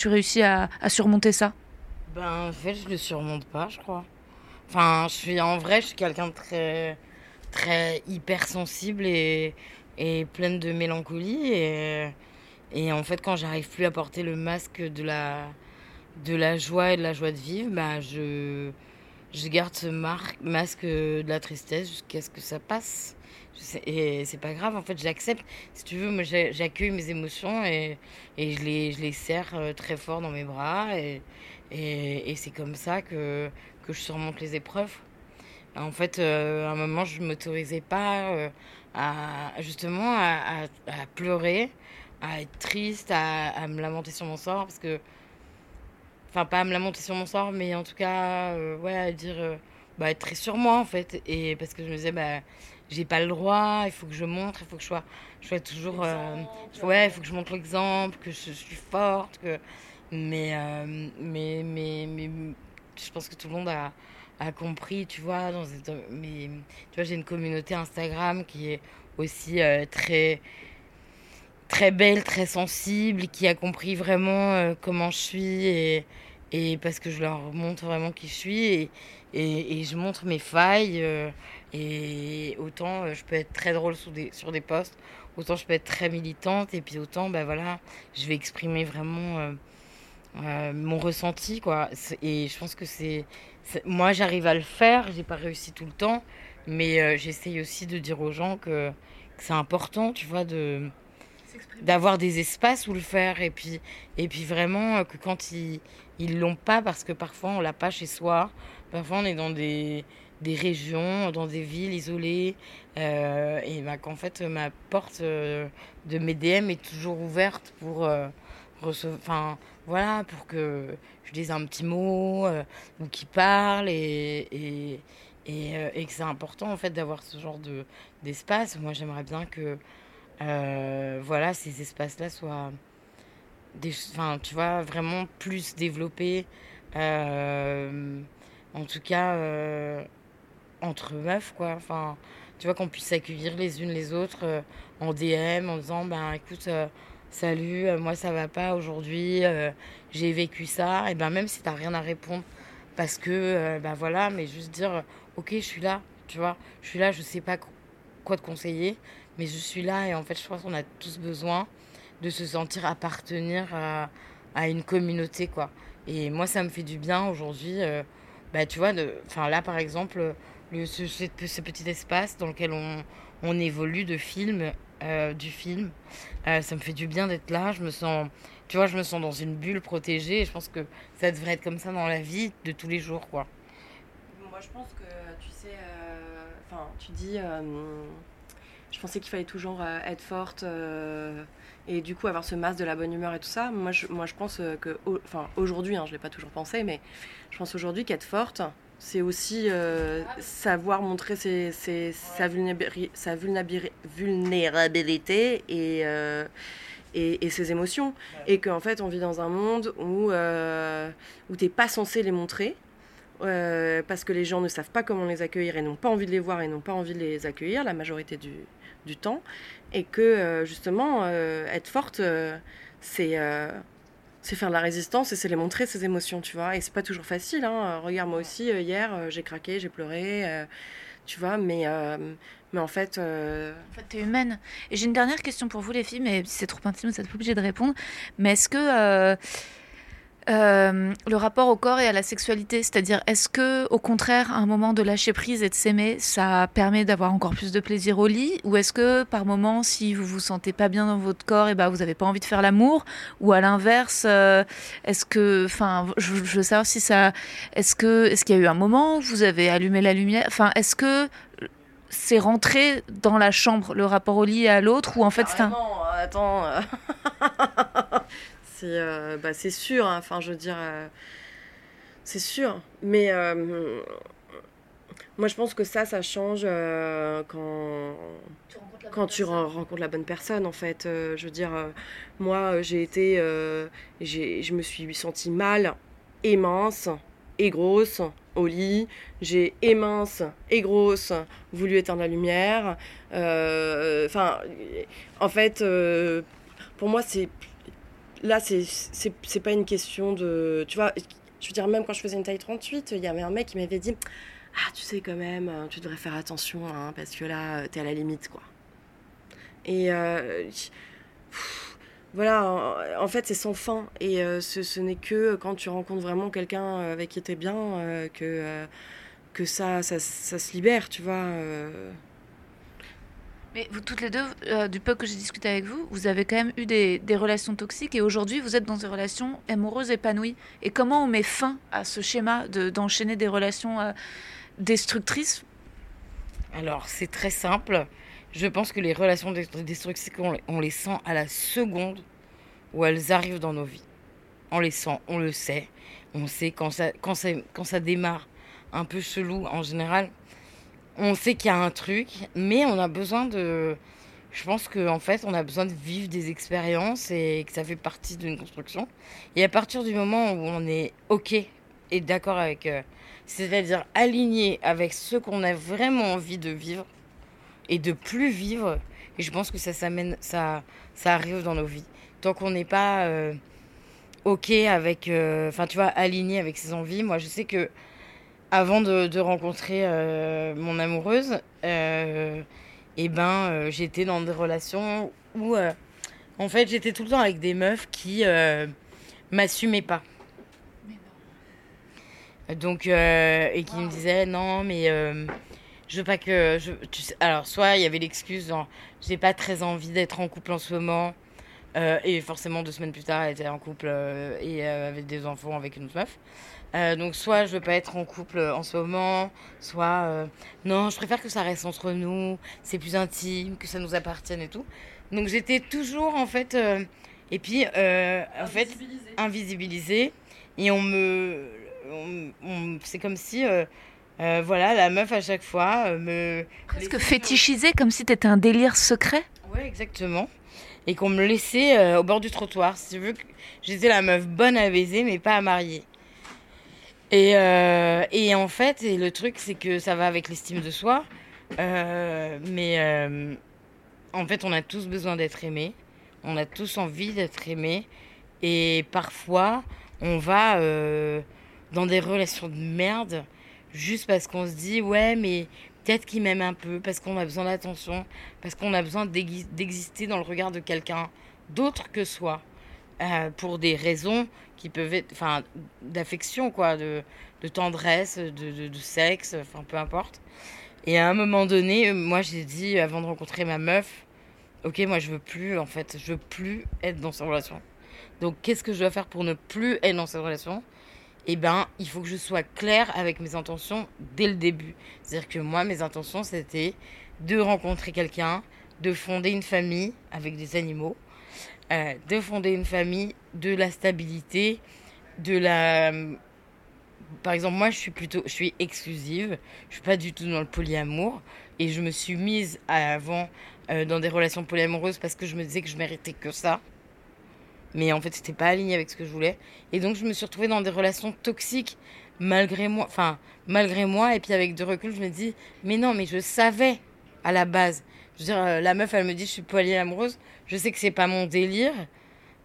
Tu réussis à, à surmonter ça? Ben, en fait, je le surmonte pas, je crois. Enfin, je suis en vrai, je suis quelqu'un de très, très hypersensible et, et pleine de mélancolie. Et, en fait, quand j'arrive plus à porter le masque de la, de la joie et de la joie de vivre, bah, je, je garde ce masque de la tristesse jusqu'à ce que ça passe. Et c'est pas grave, en fait, j'accepte. Si tu veux, moi, j'accueille mes émotions et, et je, les, je les serre euh, très fort dans mes bras. Et, et, c'est comme ça que, que je surmonte les épreuves. En fait, euh, à un moment, je ne m'autorisais pas euh, à, justement à, pleurer, à être triste, à, me lamenter sur mon sort. Parce que, enfin, pas à me lamenter sur mon sort, mais en tout cas, ouais, à dire, bah, être triste sur moi, en fait. Et parce que je me disais, bah, j'ai pas le droit, il faut que je montre, il faut que je sois, je sois toujours. euh, ouais, il faut que je montre l'exemple, que je, suis forte, que. Mais, euh, mais, mais, mais, je pense que tout le monde a, a compris, tu vois. Dans mais, tu vois, j'ai une communauté Instagram qui est aussi euh, très, très belle, très sensible, qui a compris vraiment comment je suis et, et parce que je leur montre vraiment qui je suis et, et je montre mes failles. Et autant euh, je peux être très drôle sur des, sur des posts, autant je peux être très militante et puis autant, bah voilà, je vais exprimer vraiment. euh, euh, mon ressenti quoi et je pense que c'est moi j'arrive à le faire j'ai pas réussi tout le temps mais euh, j'essaye aussi de dire aux gens que, que c'est important tu vois de d'avoir des espaces où le faire et puis et puis vraiment que quand ils ils l'ont pas parce que parfois on l'a pas chez soi parfois on est dans des des régions dans des villes isolées euh, et bah, qu'en fait ma porte euh, de mes DM est toujours ouverte pour euh, enfin voilà, pour que je dise un petit mot ou qu'ils parlent et, et, que c'est important en fait d'avoir ce genre de d'espace. Moi, j'aimerais bien que voilà ces espaces-là soient des, tu vois, vraiment plus développés. en tout cas, entre meufs, quoi. Enfin, tu vois, qu'on puisse accueillir les unes les autres euh, en DM en disant, ben écoute, euh, salut, euh, moi ça va pas aujourd'hui, j'ai vécu ça. Et ben même si t'as rien à répondre, parce que, ben voilà, mais juste dire, ok, je suis là, tu vois, je suis là, je sais pas quoi te conseiller, mais je suis là et en fait, je pense qu'on a tous besoin de se sentir appartenir à, à une communauté, quoi. Et moi, ça me fait du bien aujourd'hui. bah, tu vois, enfin là, par exemple, ce, petit espace dans lequel on, on évolue de film, euh, du film. Euh, ça me fait du bien d'être là. Je me sens, tu vois, je me sens dans une bulle protégée. Et je pense que ça devrait être comme ça dans la vie de tous les jours, quoi. Moi, je pense que tu sais, euh, enfin, tu dis, je pensais qu'il fallait toujours être forte et du coup avoir ce masque de la bonne humeur et tout ça. Moi, je, moi, je pense que, enfin, aujourd'hui, hein, je l'ai pas toujours pensé, mais je pense aujourd'hui qu'être forte c'est aussi euh, savoir montrer sa, vulnérabilité euh, et, et, ses émotions. Et qu'en fait, on vit dans un monde où, euh, où tu n'es pas censé les montrer. parce que les gens ne savent pas comment les accueillir et n'ont pas envie de les voir et n'ont pas envie de les accueillir la majorité du, du temps. Et que justement, être forte, c'est c'est faire la résistance et c'est les montrer ses émotions, tu vois. Et c'est pas toujours facile. Hein. Regarde, moi aussi, euh, hier, euh, j'ai craqué, j'ai pleuré, euh, tu vois, mais, mais en fait. En fait, t'es humaine. Et j'ai une dernière question pour vous, les filles, mais si c'est trop intime, vous n'êtes pas obligé de répondre. Mais est-ce que euh, le rapport au corps et à la sexualité, c'est-à-dire est-ce que au contraire, un moment de lâcher prise et de s'aimer, ça permet d'avoir encore plus de plaisir au lit, ou est-ce que par moment, si vous vous sentez pas bien dans votre corps, et ben vous n'avez pas envie de faire l'amour, ou à l'inverse, euh, est-ce que, enfin, je, veux savoir si ça, est-ce que, est-ce qu'il y a eu un moment où vous avez allumé la lumière, enfin, est-ce que c'est rentré dans la chambre le rapport au lit à l'autre, ou en fait c'est un... Attends. Euh, bah, c'est sûr, hein. enfin je veux dire, euh, c'est sûr. Mais euh, moi je pense que ça, ça change quand, quand tu rencontres la bonne personne en fait. je veux dire, moi j'ai été, je me suis sentie mal et mince et grosse au lit, j'ai et mince et grosse voulu éteindre la lumière. Enfin, en fait, pour moi, c'est là, c'est pas une question de. Tu vois, je veux dire, même quand je faisais une taille 38, il y avait un mec qui m'avait dit Ah, tu sais, quand même, euh, tu devrais faire attention, hein, parce que là, t'es à la limite, quoi. Et. Euh, voilà, en, fait, c'est sans fin. Et euh, ce, n'est que quand tu rencontres vraiment quelqu'un avec qui t'es bien que, que ça, ça, ça, se libère, tu vois. Mais vous toutes les deux, euh, du peu que j'ai discuté avec vous, vous avez quand même eu des, relations toxiques et aujourd'hui vous êtes dans des relations amoureuses épanouies. Et comment on met fin à ce schéma d'enchaîner des relations euh, destructrices? Alors c'est très simple. Je pense que les relations destructrices, on, les sent à la seconde où elles arrivent dans nos vies. On les sent, on le sait. On sait quand ça démarre un peu chelou en général on sait qu'il y a un truc, mais on a besoin de. Je pense qu'en en fait, on a besoin de vivre des expériences et que ça fait partie d'une construction. Et à partir du moment où on est OK et d'accord avec. Euh, c'est-à-dire aligné avec ce qu'on a vraiment envie de vivre et de plus vivre, et je pense que ça s'amène, ça, ça arrive dans nos vies. Tant qu'on n'est pas euh, OK avec. Euh, enfin, tu vois, aligné avec ses envies. Moi, je sais que avant de, rencontrer euh, mon amoureuse, euh, et eh ben, euh, j'étais dans des relations où, en fait, j'étais tout le temps avec des meufs qui m'assumaient pas. Donc, et qui me disaient non, mais je veux pas que. Je, alors, soit il y avait l'excuse, j'ai pas très envie d'être en couple en ce moment. Et forcément, deux semaines plus tard, elle était en couple et avec des enfants avec une autre meuf. Euh, donc soit je veux pas être en couple en ce moment, soit euh, non, je préfère que ça reste entre nous, c'est plus intime, que ça nous appartienne et tout. Donc j'étais toujours en fait, euh, Et puis, euh, en fait, invisibilisé. Et on me. on- on- c'est comme si. euh, euh, voilà, la meuf à chaque fois euh, me. Presque fétichisé, comme si t'étais un délire secret. Ouais, exactement. Et qu'on me laissait euh, au bord du trottoir. Si tu veux, j'étais la meuf bonne à baiser, mais pas à marier. Et, euh, et en fait, et le truc, c'est que ça va avec l'estime de soi. Euh, mais en fait, on a tous besoin d'être aimés. On a tous envie d'être aimés. Et parfois, on va dans des relations de merde juste parce qu'on se dit, ouais, mais peut-être qu'il m'aime un peu, parce qu'on a besoin d'attention, parce qu'on a besoin d'exi- d'exister dans le regard de quelqu'un d'autre que soi, euh, pour des raisons qui peuvent être, enfin, d'affection, quoi, de, tendresse, de, sexe, enfin, peu importe. Et à un moment donné, moi, j'ai dit, avant de rencontrer ma meuf, ok, moi, je veux plus, en fait, je veux plus être dans cette relation. Donc, qu'est-ce que je dois faire pour ne plus être dans cette relation? Eh ben, il faut que je sois claire avec mes intentions dès le début. C'est-à-dire que moi, mes intentions, c'était de rencontrer quelqu'un, de fonder une famille avec des animaux, euh, de fonder une famille, de la stabilité, de la... Par exemple, moi, je suis plutôt, je suis exclusive. Je suis pas du tout dans le polyamour, et je me suis mise avant euh, dans des relations polyamoureuses parce que je me disais que je méritais que ça. Mais en fait, c'était pas aligné avec ce que je voulais. Et donc, je me suis retrouvée dans des relations toxiques malgré moi. Enfin, malgré moi. Et puis, avec de recul, je me dis, mais non, mais je savais à la base. Je veux dire, euh, la meuf, elle me dit, je suis polyamoureuse. Je sais que c'est pas mon délire.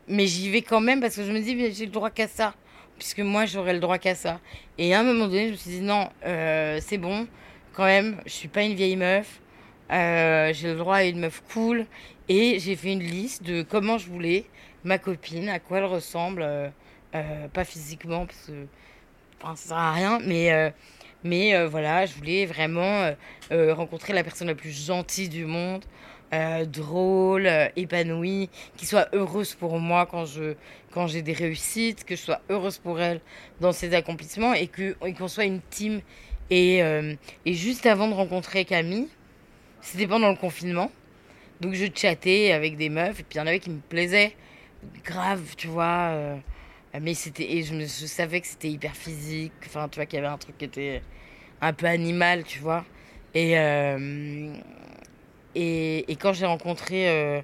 Mais j'y vais quand même parce que je me dis, j'ai le droit qu'à ça. Puisque moi, j'aurais le droit qu'à ça. Et à un moment donné, je me suis dit, non, euh, c'est bon. Quand même, je suis pas une vieille meuf. Euh, j'ai le droit à une meuf cool. Et j'ai fait une liste de comment je voulais ma copine, à quoi elle ressemble, euh, euh, pas physiquement, parce que enfin, ça sert à rien, mais, mais voilà, je voulais vraiment rencontrer la personne la plus gentille du monde, drôle, épanouie, qui soit heureuse pour moi quand je quand j'ai des réussites, que je sois heureuse pour elle dans ses accomplissements et et qu'on soit une team. Et, et juste avant de rencontrer Camille, c'était pendant le confinement. Donc je chattais avec des meufs et puis il y en avait qui me plaisaient grave, tu vois. euh, mais c'était et je, me, je savais que c'était hyper physique. Enfin, tu vois qu'il y avait un truc qui était un peu animal, tu vois. Et euh, et, et quand j'ai rencontré euh,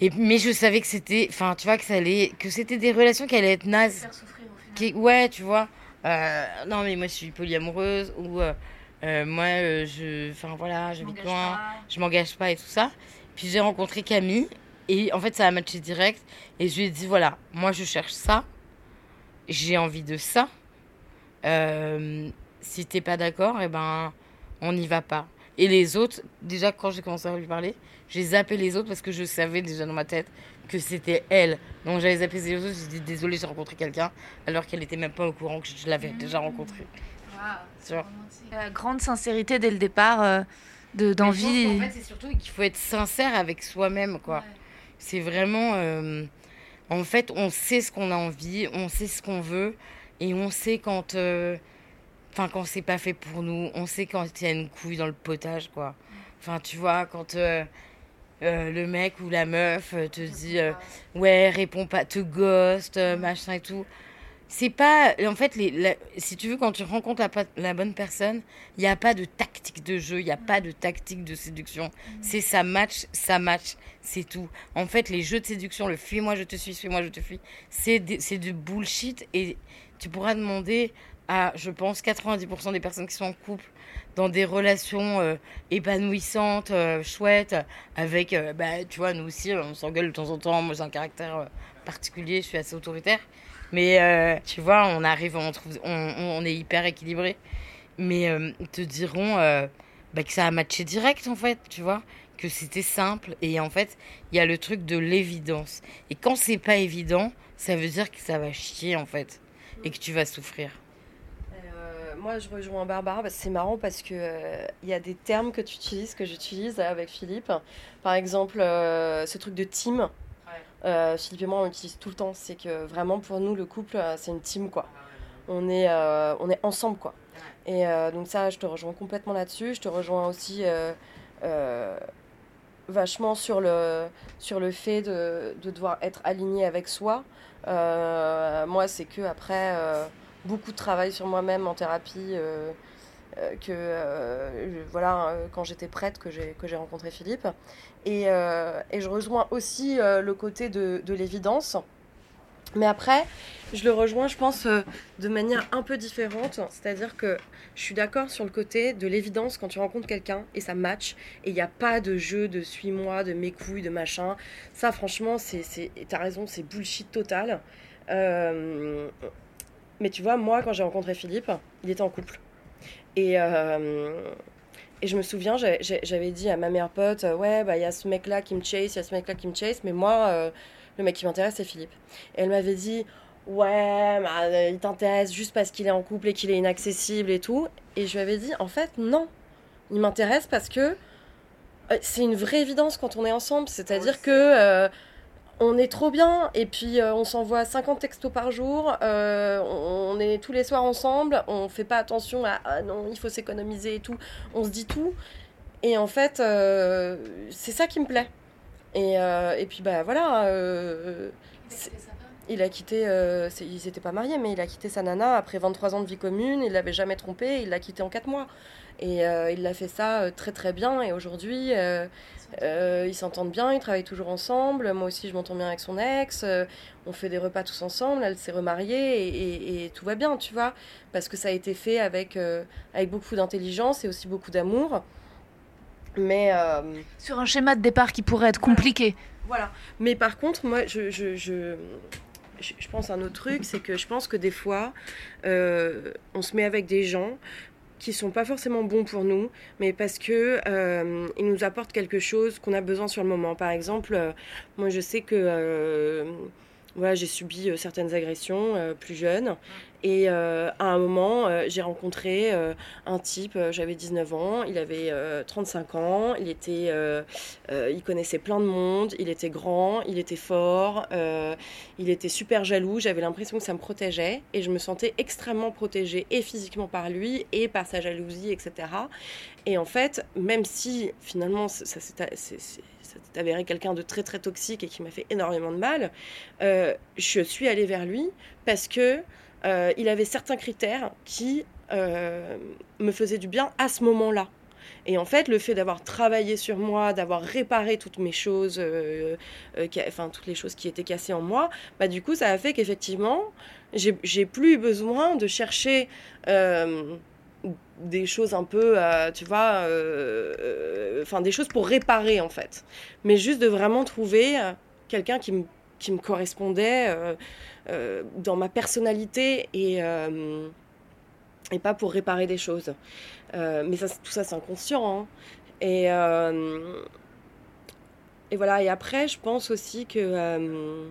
et mais je savais que c'était, enfin, tu vois que ça allait, que c'était des relations qui allaient être nazes. Qui- ouais, tu vois. Euh, non, mais moi je suis polyamoureuse ou euh, moi euh, je, enfin voilà, j'habite loin je m'engage pas et tout ça. Puis j'ai rencontré Camille et en fait ça a matché direct et je lui ai dit voilà, moi je cherche ça, j'ai envie de ça. Euh, si t'es pas d'accord, et ben on n'y va pas. Et les autres, déjà quand j'ai commencé à lui parler, j'ai zappé les autres parce que je savais déjà dans ma tête que c'était elle. Donc j'avais zappé les autres, j'ai dit désolé j'ai rencontré quelqu'un alors qu'elle était même pas au courant que je l'avais déjà rencontré. Vois. Euh, grande sincérité dès le départ, euh, de- d'envie. qu'en fait, c'est surtout qu'il faut être sincère avec soi-même, quoi. C'est vraiment. euh, en fait, on sait ce qu'on a envie, on sait ce qu'on veut, et on sait quand. euh, Enfin, quand c'est pas fait pour nous, on sait quand il y a une couille dans le potage, quoi. Enfin, tu vois, quand euh, euh, le mec ou la meuf te dit euh, Ouais, réponds pas, te ghost, euh, machin et tout. C'est pas. En fait, les, la- si tu veux, quand tu rencontres la, bonne personne, il n'y a pas de tactique de jeu, il n'y a pas de tactique de séduction. C'est ça match, ça match, c'est tout. En fait, les jeux de séduction, le fuis-moi, je te suis, suis-moi, je te fuis, c'est du bullshit. Et tu pourras demander à, je pense, 90% des personnes qui sont en couple, dans des relations euh, épanouissantes, euh, chouettes, avec, euh, bah, tu vois, nous aussi, on s'engueule de temps en temps. Moi, j'ai un caractère euh, particulier, je suis assez autoritaire. Mais euh, tu vois, on arrive, on, trouve, on, est hyper équilibré. Mais euh, ils te diront euh, bah, que ça a matché direct, en fait, tu vois. Que c'était simple. Et en fait, il y a le truc de l'évidence. Et quand c'est pas évident, ça veut dire que ça va chier, en fait. Et que tu vas souffrir. Moi, je rejoins Barbara. c'est marrant parce que il y a des termes que tu utilises, que j'utilise avec Philippe. Par exemple, ce truc de team. Euh, Philippe et moi, on l'utilise tout le temps. C'est que vraiment, pour nous, le couple, euh, c'est une team, quoi. On est, euh, on est ensemble, quoi. Et euh, donc ça, je te rejoins complètement là-dessus. Je te rejoins aussi euh, euh, vachement sur le, sur le fait de, de devoir être aligné avec soi. Euh, moi, c'est que après euh, beaucoup de travail sur moi-même en thérapie, euh, euh, que euh, voilà, euh, quand j'étais prête, que j'ai rencontré Philippe. Et, euh, et je rejoins aussi euh, le côté de, de l'évidence. Mais après, je le rejoins, je pense, euh, de manière un peu différente. C'est-à-dire que je suis d'accord sur le côté de l'évidence quand tu rencontres quelqu'un et ça match. Et il n'y a pas de jeu de suis-moi, de mes couilles, de machin. Ça, franchement, c'est, t'as raison, c'est bullshit total. Mais tu vois, moi, quand j'ai rencontré Philippe, il était en couple. Et, et je me souviens, j'avais dit à ma meilleure pote, euh, ouais, bah il y a ce mec-là qui me chase, il y a ce mec-là qui me chase, mais moi, euh, le mec qui m'intéresse, c'est Philippe. Et elle m'avait dit, ouais, bah, euh, il t'intéresse juste parce qu'il est en couple et qu'il est inaccessible et tout. Et je lui avais dit, en fait, non. Il m'intéresse parce que c'est une vraie évidence quand on est ensemble. C'est-à-dire que euh, on est trop bien et puis euh, on s'envoie 50 textos par jour. euh, on, on est tous les soirs ensemble. On fait pas attention à ah non, il faut s'économiser et tout. On se dit tout. Et en fait, euh, c'est ça qui me plaît. Et, et puis bah voilà. il a quitté, ils n'étaient pas mariés, mais il a quitté sa nana après 23 ans de vie commune. Il l'avait jamais trompée, il l'a quitté en 4 mois. Et il l'a fait ça très très bien. Et aujourd'hui, euh, ils s'entendent bien, ils travaillent toujours ensemble. Moi aussi, je m'entends bien avec son ex. euh, on fait des repas tous ensemble. Elle s'est remariée et, et- et tout va bien, tu vois. Parce que ça a été fait avec, euh, avec beaucoup d'intelligence et aussi beaucoup d'amour. Mais. Sur un schéma de départ qui pourrait être compliqué. voilà. Mais par contre, moi, je, je, je, je- pense à un autre truc, c'est que je pense que des fois, euh, on se met avec des gens qui sont pas forcément bons pour nous, mais parce que euh, nous apportent quelque chose qu'on a besoin sur le moment. Par exemple, euh, moi, je sais que voilà, j'ai subi euh, certaines agressions euh, plus jeune. Et euh, à un moment, j'ai rencontré un type, j'avais 19 ans, il avait euh, 35 ans, il, était, il connaissait plein de monde, il était grand, il était fort, il était super jaloux, j'avais l'impression que ça me protégeait et je me sentais extrêmement protégée et physiquement par lui et par sa jalousie, etc. Et en fait, même si finalement ça, s'est s'est avéré quelqu'un de très très toxique et qui m'a fait énormément de mal, euh, je suis allée vers lui parce que euh, il avait certains critères qui euh, me faisaient du bien à ce moment-là. Et en fait, le fait d'avoir travaillé sur moi, d'avoir réparé toutes mes choses, enfin toutes les choses qui étaient cassées en moi, bah du coup, ça a fait qu'effectivement, j'ai plus besoin de chercher des choses un peu, euh, tu vois, euh, euh, enfin des choses pour réparer en fait, mais juste de vraiment trouver quelqu'un qui me qui me correspondait dans ma personnalité et et pas pour réparer des choses. Mais ça, tout ça, c'est inconscient. hein. Et, et voilà. Et après, je pense aussi que.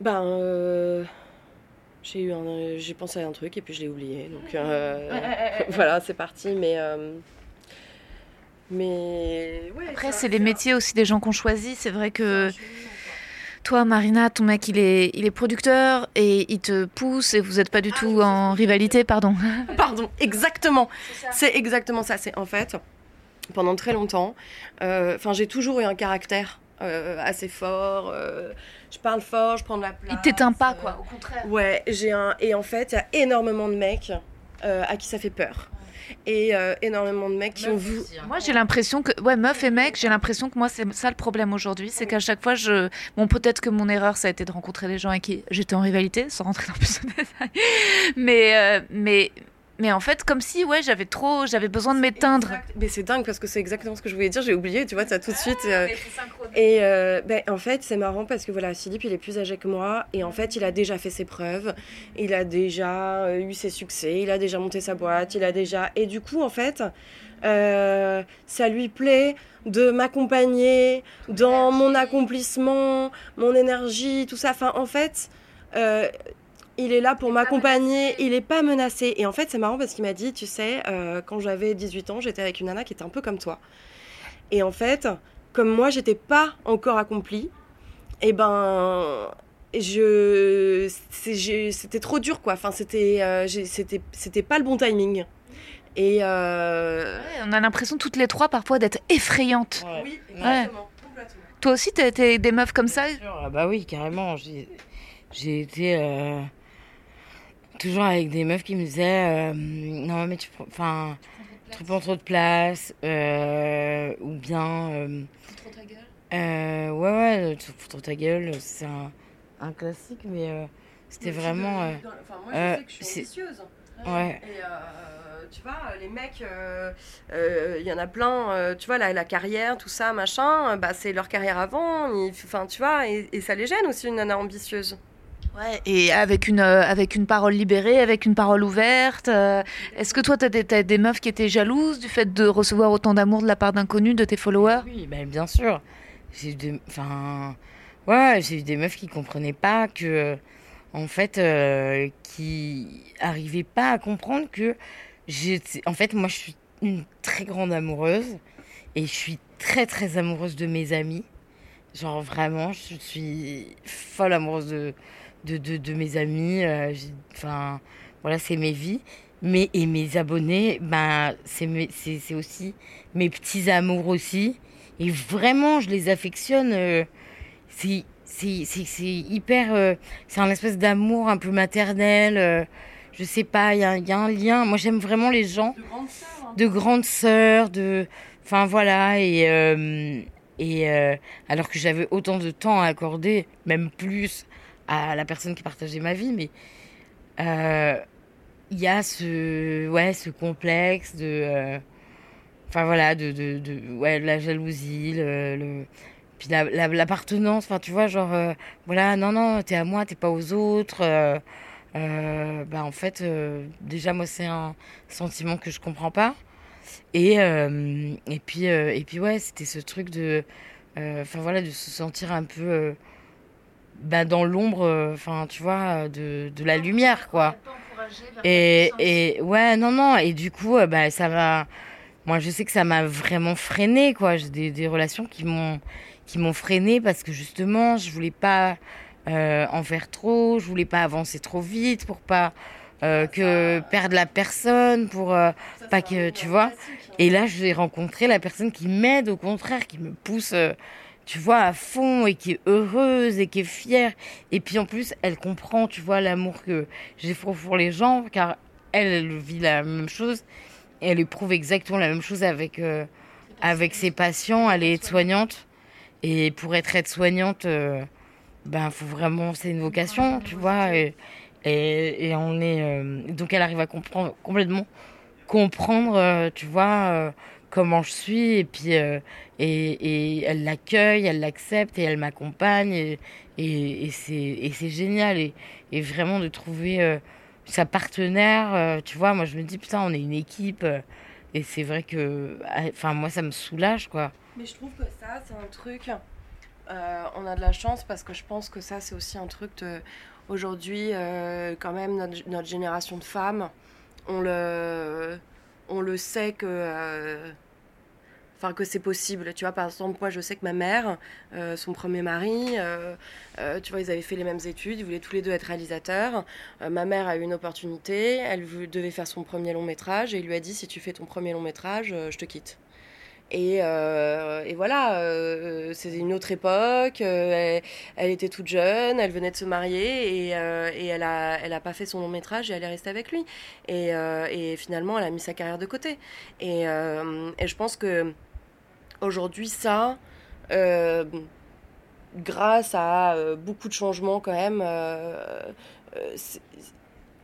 ben. Euh, j'ai eu un- j'ai pensé à un truc et puis je l'ai oublié. Donc euh, voilà, c'est parti. Mais. euh, mais. Ouais, Après, c'est les métiers aussi des gens qu'on choisit. C'est vrai que toi, Marina, ton mec, il est, il est producteur et il te pousse et vous n'êtes pas du Ah, tout en rivalité, pardon. Pardon, exactement. C'est exactement ça. C'est en fait, pendant très longtemps, euh, enfin, j'ai toujours eu un caractère euh, assez fort. euh, je parle fort, je prends de la place. Il t'éteint pas, quoi, au contraire. Ouais, j'ai un. Et en fait, il y a énormément de mecs euh, à qui ça fait peur. Et euh, énormément de mecs qui ont vu. Moi, j'ai l'impression que, ouais, meuf et mec, j'ai l'impression que moi, c'est ça le problème aujourd'hui. C'est qu'à chaque fois, je. Bon, peut-être que mon erreur, ça a été de rencontrer des gens avec qui j'étais en rivalité, sans rentrer dans plus de détails. Mais, euh, mais, mais en fait, comme si, ouais, j'avais trop. J'avais besoin de m'éteindre. Mais c'est dingue parce que c'est exactement ce que je voulais dire. J'ai oublié, tu vois, ça tout de suite. euh, Et euh, ben, en fait, c'est marrant parce que voilà, Philippe, il est plus âgé que moi et en fait, il a déjà fait ses preuves, il a déjà euh, eu ses succès, il a déjà monté sa boîte, il a déjà. Et du coup, en fait, euh, ça lui plaît de m'accompagner dans mon accomplissement, mon énergie, tout ça. Enfin, en fait, euh, il est là pour m'accompagner, il est pas menacé. Et en fait, c'est marrant parce qu'il m'a dit, tu sais, euh, quand j'avais 18 ans, j'étais avec une nana qui était un peu comme toi. Et en fait, comme moi, j'étais pas encore accomplie, et ben, je, c'était trop dur, quoi. Enfin, c'était, euh, c'était, c'était pas le bon timing. Et euh, Ouais, on a l'impression toutes les trois parfois d'être effrayantes. Ouais. oui, exactement, complètement. Toi aussi, t'es t'es des meufs comme ça? sûr, ah bah oui, carrément. J'ai j'ai été euh, toujours avec des meufs qui me disaient euh, non mais tu prends- enfin tu prends trop de place euh, ou bien euh, euh, ouais ouais tu fous trop ta gueule c'est un, un classique mais euh, c'était vraiment Enfin, moi, je sais que je suis ambitieuse. ouais Et euh, tu vois, les mecs, euh, euh, il y en a plein, euh, tu vois, la, la carrière, tout ça, machin, bah, c'est leur carrière avant. Enfin, tu vois, et, et ça les gêne aussi, une nana ambitieuse. Et avec une, euh, avec une parole libérée, avec une parole ouverte. euh, Est-ce que toi, des, t'as des meufs qui étaient jalouses du fait de recevoir autant d'amour de la part d'inconnus, de tes followers? Oui, ben bien sûr. J'ai eu des... Ouais, eu des meufs qui comprenaient pas que, en fait, euh, qui arrivaient pas à comprendre que. En fait, moi, je suis une très grande amoureuse et je suis très, très amoureuse de mes amis. Genre, vraiment, je suis folle amoureuse de, de, de, de mes amis. euh, Enfin, voilà, c'est mes vies. Mais, et mes abonnés, ben, c'est mes- c'est c'est aussi mes petits amours aussi. Et vraiment, je les affectionne. euh, c'est hyper. euh, c'est un espèce d'amour un peu maternel. euh, je sais pas, il y a, il y a un lien. Moi, j'aime vraiment les gens De grandes sœurs. de grandes sœurs, de. Enfin voilà, et. et alors que j'avais autant de temps à accorder, même plus, à la personne qui partageait ma vie, mais. euh, Il y a ce. Ouais, ce complexe de. euh, Enfin voilà, de, de, ouais, la jalousie, le, puis la- la- l'appartenance, enfin tu vois, genre, euh, voilà, non, non, t'es à moi, t'es pas aux autres. bah en fait, déjà moi c'est un sentiment que je comprends pas. Et, et, puis, et puis ouais, c'était ce truc de, enfin voilà, de se sentir un peu bah, dans l'ombre, euh, enfin tu vois, de, de la lumière quoi. Et, et ouais, non, non, et du coup, euh, bah, ça m'a. Moi, je sais que ça m'a vraiment freiné, quoi. J'ai des, des relations qui m'ont qui m'ont freiné parce que justement, je voulais pas euh, en faire trop, je voulais pas avancer trop vite pour pas euh, que perdre la personne, pour euh, pas que tu vois. Et là, j'ai rencontré la personne qui m'aide, au contraire, qui me pousse, tu vois, à fond et qui est heureuse et qui est fière. Et puis en plus, elle comprend, tu vois, l'amour que j'ai pour pour les gens, car elle, elle vit la même chose et elle éprouve exactement la même chose avec, euh, avec ses patients. Elle est aide-soignante. Et pour être aide-soignante, euh, ben, faut vraiment, c'est une vocation, tu vois. Et, et, et on est. euh, donc elle arrive à comprendre complètement comprendre, tu vois, comment je suis, et puis euh, et, et elle l'accueille, elle l'accepte et elle m'accompagne, et, et, et c'est génial, et, et vraiment de trouver euh, sa partenaire, euh, tu vois, moi je me dis putain, on est une équipe, et c'est vrai que, enfin moi ça me soulage quoi. Mais je trouve que ça, c'est un truc. on a de la chance parce que je pense que ça, c'est aussi un truc. Aujourd'hui, quand même, notre, notre génération de femmes, on le, on le sait que. euh, Enfin, que c'est possible. Tu vois, par exemple, moi, je sais que ma mère, euh, son premier mari, euh, tu vois, ils avaient fait les mêmes études, ils voulaient tous les deux être réalisateurs. Ma mère a eu une opportunité, elle devait faire son premier long métrage et il lui a dit si tu fais ton premier long métrage, je te quitte. Et, euh, et voilà, euh, c'était une autre époque. euh, elle, était toute jeune, elle venait de se marier et, elle a, elle a pas fait son long métrage et elle est restée avec lui. Et, finalement, elle a mis sa carrière de côté. Et, je pense que aujourd'hui, ça, grâce à beaucoup de changements quand même, c'est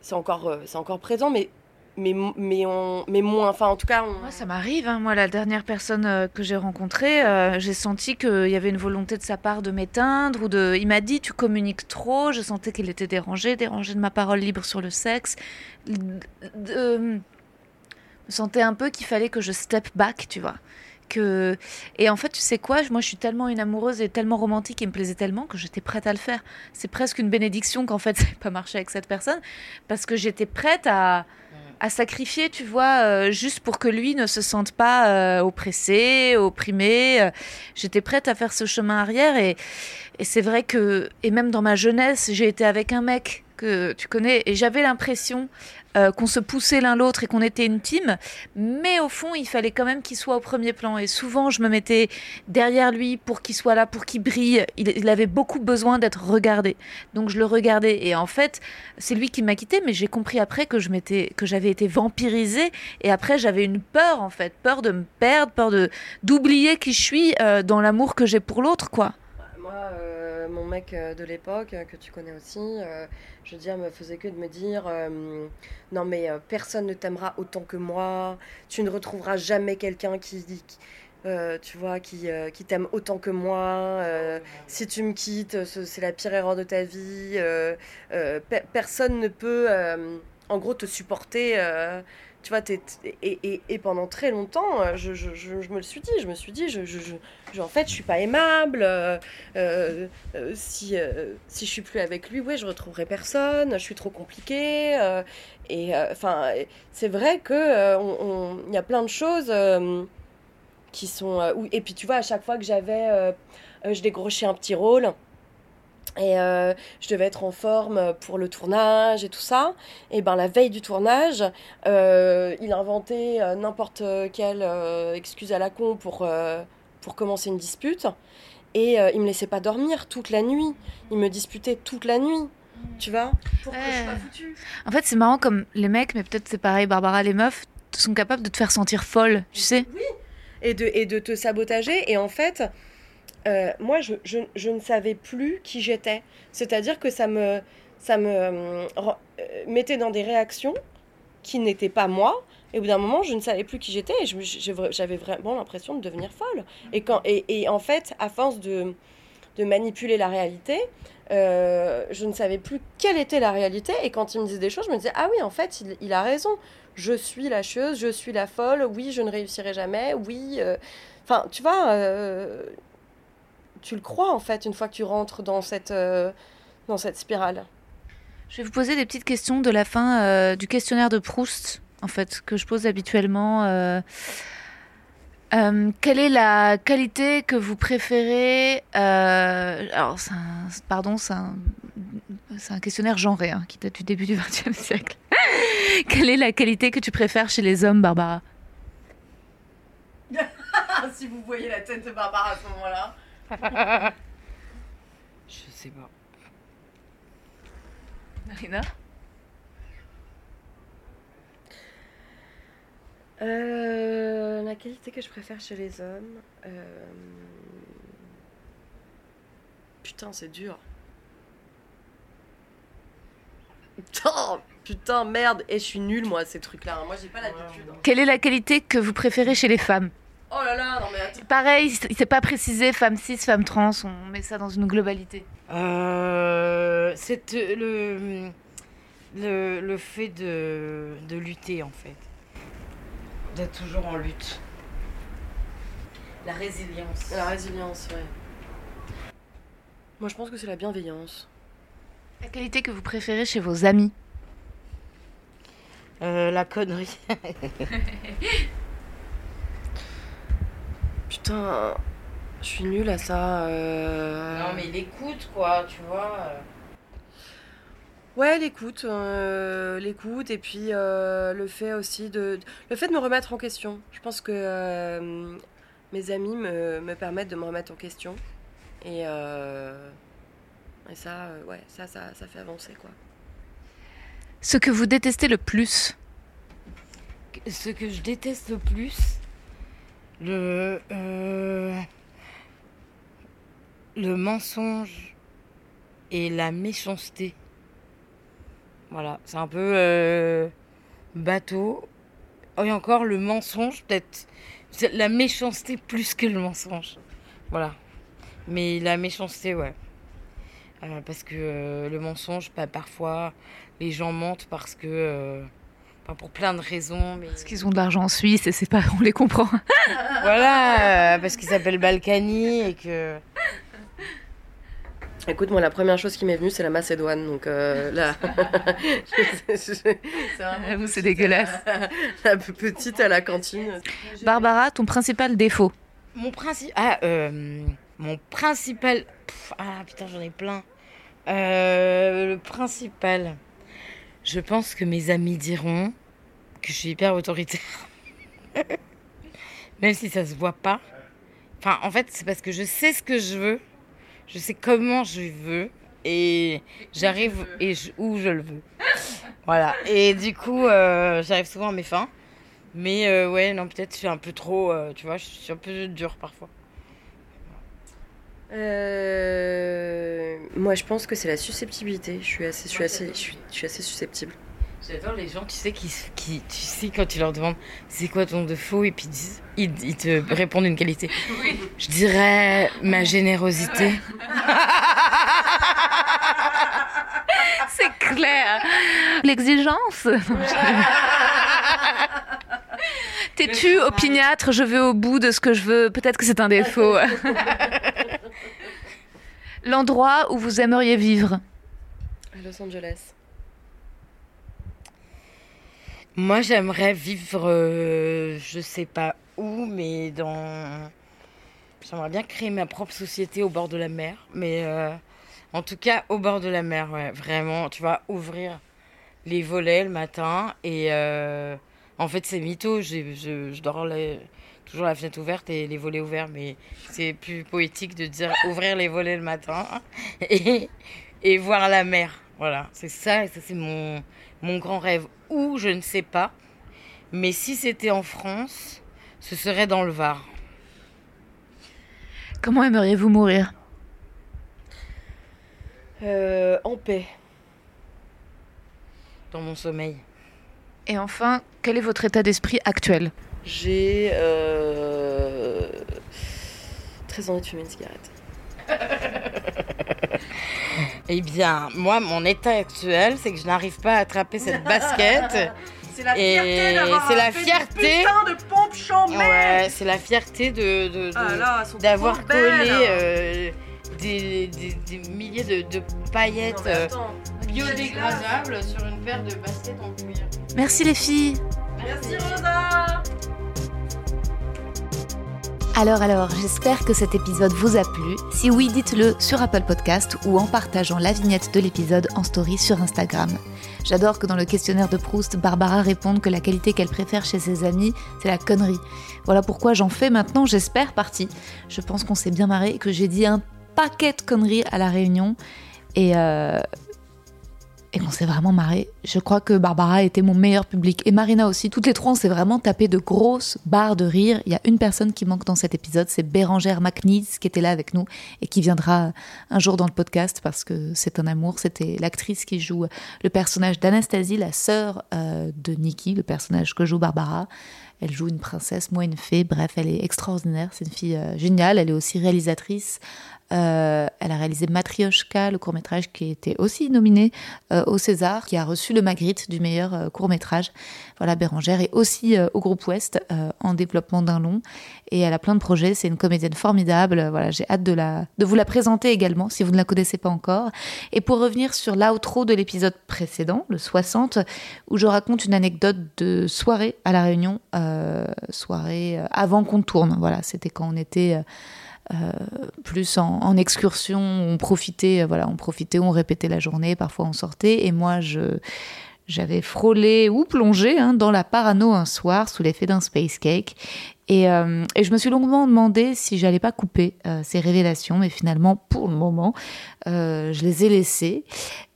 c'est encore, c'est encore présent, mais mais, mais, on, mais moins. Enfin, en tout cas, on... Moi, ça m'arrive. hein. Moi, la dernière personne euh, que j'ai rencontrée, euh, j'ai senti qu'il y avait une volonté de sa part de m'éteindre ou de. Il m'a dit tu communiques trop. Je sentais qu'il était dérangé, dérangé de ma parole libre sur le sexe. De- me sentais un peu qu'il fallait que je step back, tu vois. Que... Et en fait, tu sais quoi? Moi, je suis tellement une amoureuse et tellement romantique et me plaisait tellement que j'étais prête à le faire. C'est presque une bénédiction qu'en fait, ça n'ait pas marché avec cette personne parce que j'étais prête à à sacrifier, tu vois, euh, juste pour que lui ne se sente pas euh, oppressé, opprimé. Euh, J'étais prête à faire ce chemin arrière et, et c'est vrai que, et même dans ma jeunesse, j'ai été avec un mec que tu connais et j'avais l'impression, euh, qu'on se poussait l'un l'autre et qu'on était une team. Mais au fond, il fallait quand même qu'il soit au premier plan. Et souvent, je me mettais derrière lui pour qu'il soit là, pour qu'il brille. Il, avait beaucoup besoin d'être regardé. Donc je le regardais. Et en fait, c'est lui qui m'a quitté. Mais j'ai compris après que je m'étais, que j'avais été vampirisée. Et après, j'avais une peur en fait, peur de me perdre, peur de d'oublier qui je suis euh, dans l'amour que j'ai pour l'autre, quoi. Euh, mon mec euh, de l'époque, euh, que tu connais aussi, euh, je veux dire, me faisait que de me dire euh, Non, mais euh, personne ne t'aimera autant que moi, tu ne retrouveras jamais quelqu'un qui. euh, tu vois, qui, euh, qui t'aime autant que moi. euh, si tu me quittes, ce- c'est la pire erreur de ta vie. euh, euh, pe- personne ne peut, euh, en gros, te supporter. Tu vois, et, et, pendant très longtemps, euh, je, je, je, me le suis dit. Je me suis dit, je, en fait, je suis pas aimable. euh, euh, si, si je suis plus avec lui, ouais, je retrouverai personne. Je suis trop compliquée. et enfin, c'est vrai que on- y a plein de choses qui sont. et puis tu vois, à chaque fois que j'avais, je décrochais un petit rôle. Et euh, je devais être en forme pour le tournage et tout ça. Et ben la veille du tournage, euh, il inventait euh, n'importe quelle euh, excuse à la con pour, pour commencer une dispute. Et il me laissait pas dormir toute la nuit. Il me disputait toute la nuit. Tu vois? Pour que je sois foutue? En fait, c'est marrant comme les mecs, mais peut-être c'est pareil, Barbara, les meufs sont capables de te faire sentir folle, tu sais. Oui. Et de, et de te sabotager. Et en fait, euh, moi, je, je, ne savais plus qui j'étais. C'est-à-dire que ça me, ça me euh, euh, mettait dans des réactions qui n'étaient pas moi. Et au bout d'un moment, je ne savais plus qui j'étais. Et j'avais vraiment l'impression de devenir folle. Et, quand, et, en fait, à force de, de manipuler la réalité, je ne savais plus quelle était la réalité. Et quand il me disait des choses, je me disais, ah oui, en fait, il, a raison. Je suis la chieuse, je suis la folle, oui, je ne réussirai jamais, oui. Enfin, tu vois, tu le crois, en fait, une fois que tu rentres dans cette, euh, dans cette spirale? Je vais vous poser des petites questions de la fin euh, du questionnaire de Proust, en fait, que je pose habituellement. euh. Euh, quelle est la qualité que vous préférez euh, Alors, c'est un- pardon, c'est un, c'est un questionnaire genré hein, qui date du début du XXe siècle. quelle est la qualité que tu préfères chez les hommes, Barbara? Si vous voyez la tête de Barbara à ce moment-là. Je sais pas. Marina Euh, la qualité que je préfère chez les hommes. euh, Putain, c'est dur. Putain, putain, merde. Et je suis nulle, moi, ces trucs-là. hein. Moi, j'ai pas l'habitude. hein. Quelle est la qualité que vous préférez chez les femmes? Oh là là, non mais attends. Pareil, il s'est pas précisé femme cis, femme trans, on met ça dans une globalité. Euh, c'est euh, le, le, le fait de, de lutter en fait. D'être toujours en lutte. La résilience. La résilience, ouais. Moi, je pense que c'est la bienveillance. La qualité que vous préférez chez vos amis? Euh, la connerie. Putain, je suis nulle à ça. euh. Non mais l'écoute quoi, tu vois. Ouais, l'écoute, euh, l'écoute, et puis euh, le fait aussi de, le fait de me remettre en question. Je pense que euh, mes amis me, me permettent de me remettre en question, et, euh, et ça, euh, ouais, ça, ça, ça fait avancer quoi. Ce que vous détestez le plus Ce que je déteste le plus, le euh, le mensonge et la méchanceté. Voilà, c'est un peu euh, bateau. Oh, et encore le mensonge, peut-être. La méchanceté plus que le mensonge. Voilà. Mais la méchanceté, ouais. Euh, parce que le mensonge, bah, parfois, les gens mentent parce que. Euh, enfin, pour plein de raisons. Mais... Parce qu'ils ont de l'argent en Suisse et c'est pas, on les comprend. Voilà, euh, parce qu'il s'appelle Balkany et que. Écoute, moi, la première chose qui m'est venue, c'est la Macédoine, donc euh, là, c'est vraiment Vous, c'est dégueulasse. la petite à la cantine. Barbara, ton principal défaut Mon principe. Ah, euh, mon principal. Pff, ah putain, j'en ai plein. Euh, le principal. Je pense que mes amis diront que je suis hyper autoritaire. Même si ça se voit pas. Enfin, en fait, c'est parce que je sais ce que je veux. Je sais comment je veux. Et j'arrive et où je le veux. Voilà. Et du coup, euh, j'arrive souvent à mes fins. Mais euh, ouais, non, peut-être je suis un peu trop. euh, tu vois, je suis un peu dure parfois. Euh, Moi, je pense que c'est la susceptibilité. Je suis assez, je suis assez, je suis, je suis assez susceptible. J'adore les gens, tu sais, qui, qui, tu sais, quand tu leur demandes c'est quoi ton défaut, et puis ils, disent- ils, ils te répondent une qualité. Je dirais ma générosité. C'est clair. L'exigence. T'es-tu opiniâtre? Je vais au bout de ce que je veux. Peut-être que c'est un défaut. L'endroit où vous aimeriez vivre. À Los Angeles. Moi, j'aimerais vivre, euh, je sais pas où, mais dans. J'aimerais bien créer ma propre société au bord de la mer, mais euh, en tout cas au bord de la mer, ouais, vraiment, tu vois, ouvrir les volets le matin et euh, en fait c'est mytho, j'ai- je, je dors la- toujours la fenêtre ouverte et les volets ouverts, mais c'est plus poétique de dire ouvrir les volets le matin et, et voir la mer, voilà, c'est ça, et ça c'est mon, mon grand rêve, ou je ne sais pas, mais si c'était en France, ce serait dans le Var. Comment aimeriez-vous mourir? Euh, en paix. dans mon sommeil. Et enfin, quel est votre état d'esprit actuel? J'ai euh, très envie de fumer une cigarette. Eh bien, moi, mon état actuel, c'est que je n'arrive pas à attraper cette basket. C'est la fierté d'avoir c'est la fait fierté. des putains de pompes chambées. Ouais, c'est la fierté de, de- de- Ah d'avoir collé euh, des, des- des milliers de, de paillettes Non, euh, biodégradables sur une paire de baskets en cuir. Merci les filles Merci Rosa. Alors alors, j'espère que cet épisode vous a plu. Si oui, dites-le sur Apple Podcast ou en partageant la vignette de l'épisode en story sur Instagram. J'adore que dans le questionnaire de Proust, Barbara réponde que la qualité qu'elle préfère chez ses amis, c'est la connerie. Voilà pourquoi j'en fais maintenant, j'espère, partie. Je pense qu'on s'est bien marré que j'ai dit un paquet de conneries à la réunion et, euh, et qu'on s'est vraiment marré. Je crois que Barbara était mon meilleur public et Marina aussi. Toutes les trois, on s'est vraiment tapé de grosses barres de rire. Il y a une personne qui manque dans cet épisode, c'est Bérangère McNeese qui était là avec nous et qui viendra un jour dans le podcast parce que c'est un amour. C'était l'actrice qui joue le personnage d'Anastasie, la sœur euh, de Nikki, le personnage que joue Barbara. Elle joue une princesse, moi une fée. Bref, elle est extraordinaire. C'est une fille euh, géniale. Elle est aussi réalisatrice. Euh, elle a réalisé Matryoshka, le court métrage qui était aussi nominé au César, qui a reçu le Magritte du meilleur euh, court métrage. Voilà, Bérangère est aussi euh, au groupe Ouest euh, en développement d'un long et elle a plein de projets. C'est une comédienne formidable. Voilà, j'ai hâte de la de vous la présenter également si vous ne la connaissez pas encore. Et pour revenir sur l'outro de l'épisode précédent, le 60, où je raconte une anecdote de soirée à la Réunion, soirée avant qu'on tourne. Voilà, c'était quand on était plus en, excursion, on profitait, euh, voilà, on profitait, on répétait la journée, parfois on sortait, et moi je j'avais frôlé ou plongé hein, dans la parano un soir sous l'effet d'un space cake. Et, euh, et je me suis longuement demandé si j'allais pas couper euh, ces révélations, mais finalement, pour le moment, euh, je les ai laissées.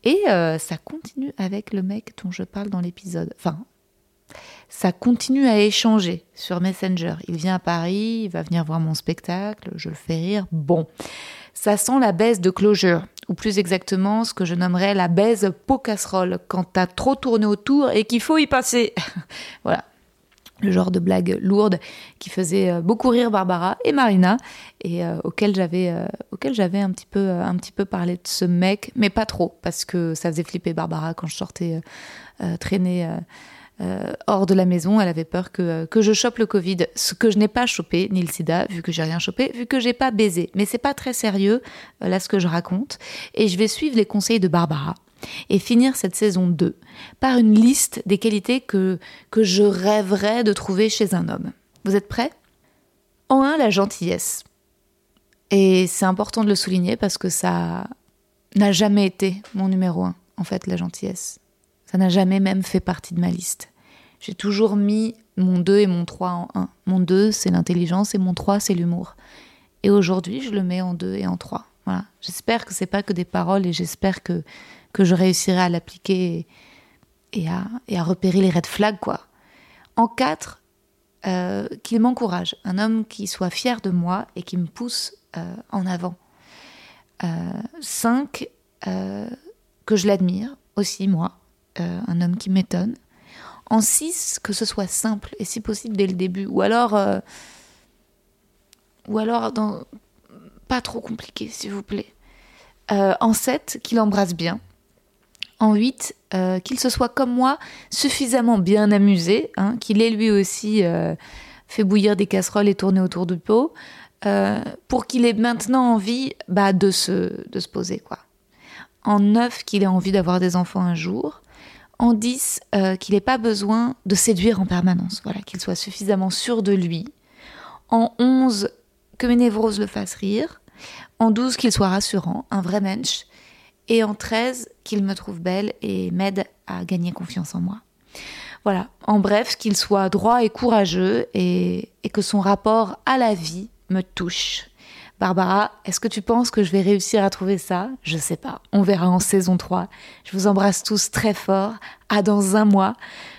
Et euh, ça continue avec le mec dont je parle dans l'épisode. Enfin, ça continue à échanger sur Messenger. Il vient à Paris, il va venir voir mon spectacle, je le fais rire. Bon, ça sent la baisse de closure, ou plus exactement ce que je nommerais la baise pot casserole, quand t'as trop tourné autour et qu'il faut y passer. voilà. Le genre de blague lourde qui faisait euh, beaucoup rire Barbara et Marina et euh, auquel j'avais euh, un petit peu euh, un petit peu parlé de ce mec mais pas trop parce que ça faisait flipper Barbara quand je sortais traîner euh, euh, hors de la maison. Elle avait peur que, que je chope le Covid, ce que je n'ai pas chopé, ni le sida, vu que j'ai rien chopé, vu que j'ai pas baisé. Mais c'est pas très sérieux, euh, là, ce que je raconte. Et je vais suivre les conseils de Barbara et finir cette saison 2 par une liste des qualités que, que je rêverais de trouver chez un homme. Vous êtes prêts? En un, la gentillesse. Et c'est important de le souligner parce que ça n'a jamais été mon numéro un, en fait, la gentillesse Ça n'a jamais même fait partie de ma liste. J'ai toujours mis mon 2 et mon 3 en 1. Mon 2, c'est l'intelligence et mon 3, c'est l'humour. Et aujourd'hui, je le mets en 2 et en 3. Voilà. J'espère que c'est pas que des paroles et j'espère que, que je réussirai à l'appliquer et, à, et à repérer les red flags, quoi. En 4, euh, qu'il m'encourage. Un homme qui soit fier de moi et qui me pousse euh, en avant. 5, euh, que je l'admire aussi, moi. Un homme qui m'étonne. En 6, que ce soit simple et si possible dès le début. Ou alors, ou alors pas trop compliqué, s'il vous plaît. en 7, qu'il embrasse bien. En 8, euh, qu'il se soit comme moi suffisamment bien amusé, hein, qu'il ait lui aussi euh, fait bouillir des casseroles et tourné autour du pot, euh, pour qu'il ait maintenant envie bah, de, se, de se poser. quoi. En 9, qu'il ait envie d'avoir des enfants un jour. En 10, qu'il n'ait pas besoin de séduire en permanence, voilà, qu'il soit suffisamment sûr de lui. En 11, que mes névroses le fassent rire. En 12, qu'il soit rassurant, un vrai mensch et en 13, qu'il me trouve belle et m'aide à gagner confiance en moi. Voilà, en bref, qu'il soit droit et courageux et, que son rapport à la vie me touche. Barbara, est-ce que tu penses que je vais réussir à trouver ça? Je sais pas. On verra en saison 3. Je vous embrasse tous très fort. À dans un mois.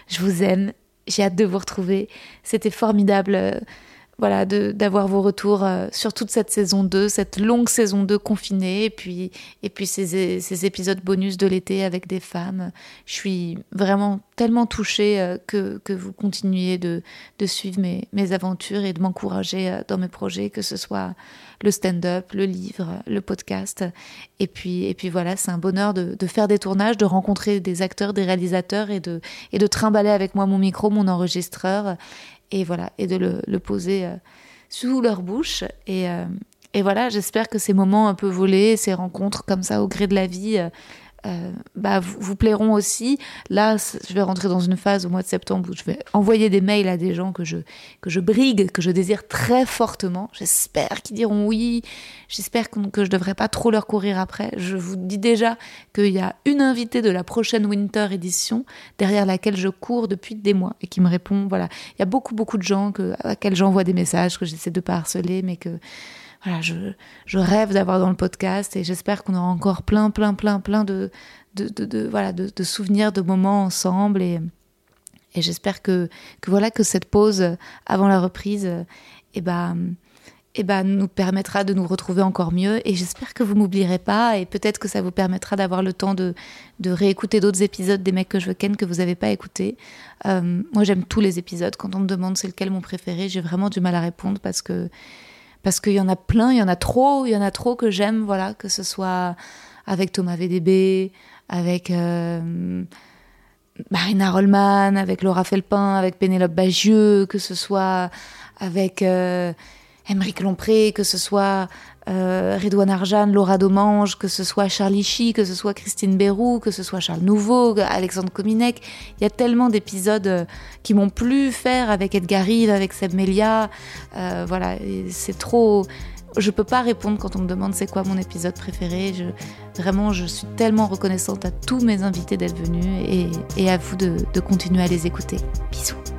Je vous aime. J'ai hâte de vous retrouver. C'était formidable voilà, d'avoir vos retours euh, sur toute cette saison 2, cette longue saison 2 confinée, et puis, et puis ces, épisodes bonus de l'été avec des femmes. Je suis vraiment tellement touchée euh, que, que vous continuiez de, de suivre mes, mes aventures et de m'encourager euh, dans mes projets, que ce soit le stand-up, le livre, le podcast. Et puis, et puis voilà, c'est un bonheur de, de, faire des tournages, de rencontrer des acteurs, des réalisateurs et de, et de trimballer avec moi mon micro, mon enregistreur et voilà, et de le, poser euh, sous leur bouche. Et, euh, et voilà, j'espère que ces moments un peu volés, ces rencontres comme ça au gré de la vie, euh, bah, vous, plairont aussi. Là, je vais rentrer dans une phase au mois de septembre où je vais envoyer des mails à des gens que je, que je brigue, que je désire très fortement. J'espère qu'ils diront oui. J'espère que, que je ne devrais pas trop leur courir après. Je vous dis déjà qu'il y a une invitée de la prochaine Winter Edition derrière laquelle je cours depuis des mois et qui me répond. Voilà, il y a beaucoup, beaucoup de gens que, à laquelle j'envoie des messages que j'essaie de pas harceler, mais que voilà, je, je rêve d'avoir dans le podcast et j'espère qu'on aura encore plein, plein, plein, plein de, de, de, voilà, de, souvenirs, de moments ensemble et, et j'espère que, que voilà que cette pause avant la reprise, eh ben, eh ben, nous permettra de nous retrouver encore mieux. Et j'espère que vous m'oublierez pas. Et peut-être que ça vous permettra d'avoir le temps de, de réécouter d'autres épisodes des mecs que je veux ken que vous n'avez pas écouté. Euh, moi, j'aime tous les épisodes. Quand on me demande c'est lequel mon préféré, j'ai vraiment du mal à répondre parce que parce qu'il y en a plein, il y en a trop, il y en a trop que j'aime, voilà, que ce soit avec Thomas VDB, avec euh, Marina Rollman, avec Laura Felpin, avec Pénélope Bagieux, que ce soit avec euh, Lompré, que ce soit euh, Redouane Arjan, Laura Domange, que ce soit Charlie Chi, que ce soit Christine Bérou, que ce soit Charles Nouveau, Alexandre Kominek. Il y a tellement d'épisodes euh, qui m'ont plu faire avec Edgar Rive, avec Seb Melia. Euh, voilà, c'est trop. Je peux pas répondre quand on me demande c'est quoi mon épisode préféré. Vraiment, je suis tellement reconnaissante à tous mes invités d'être venus et, à vous de continuer à les écouter. Bisous.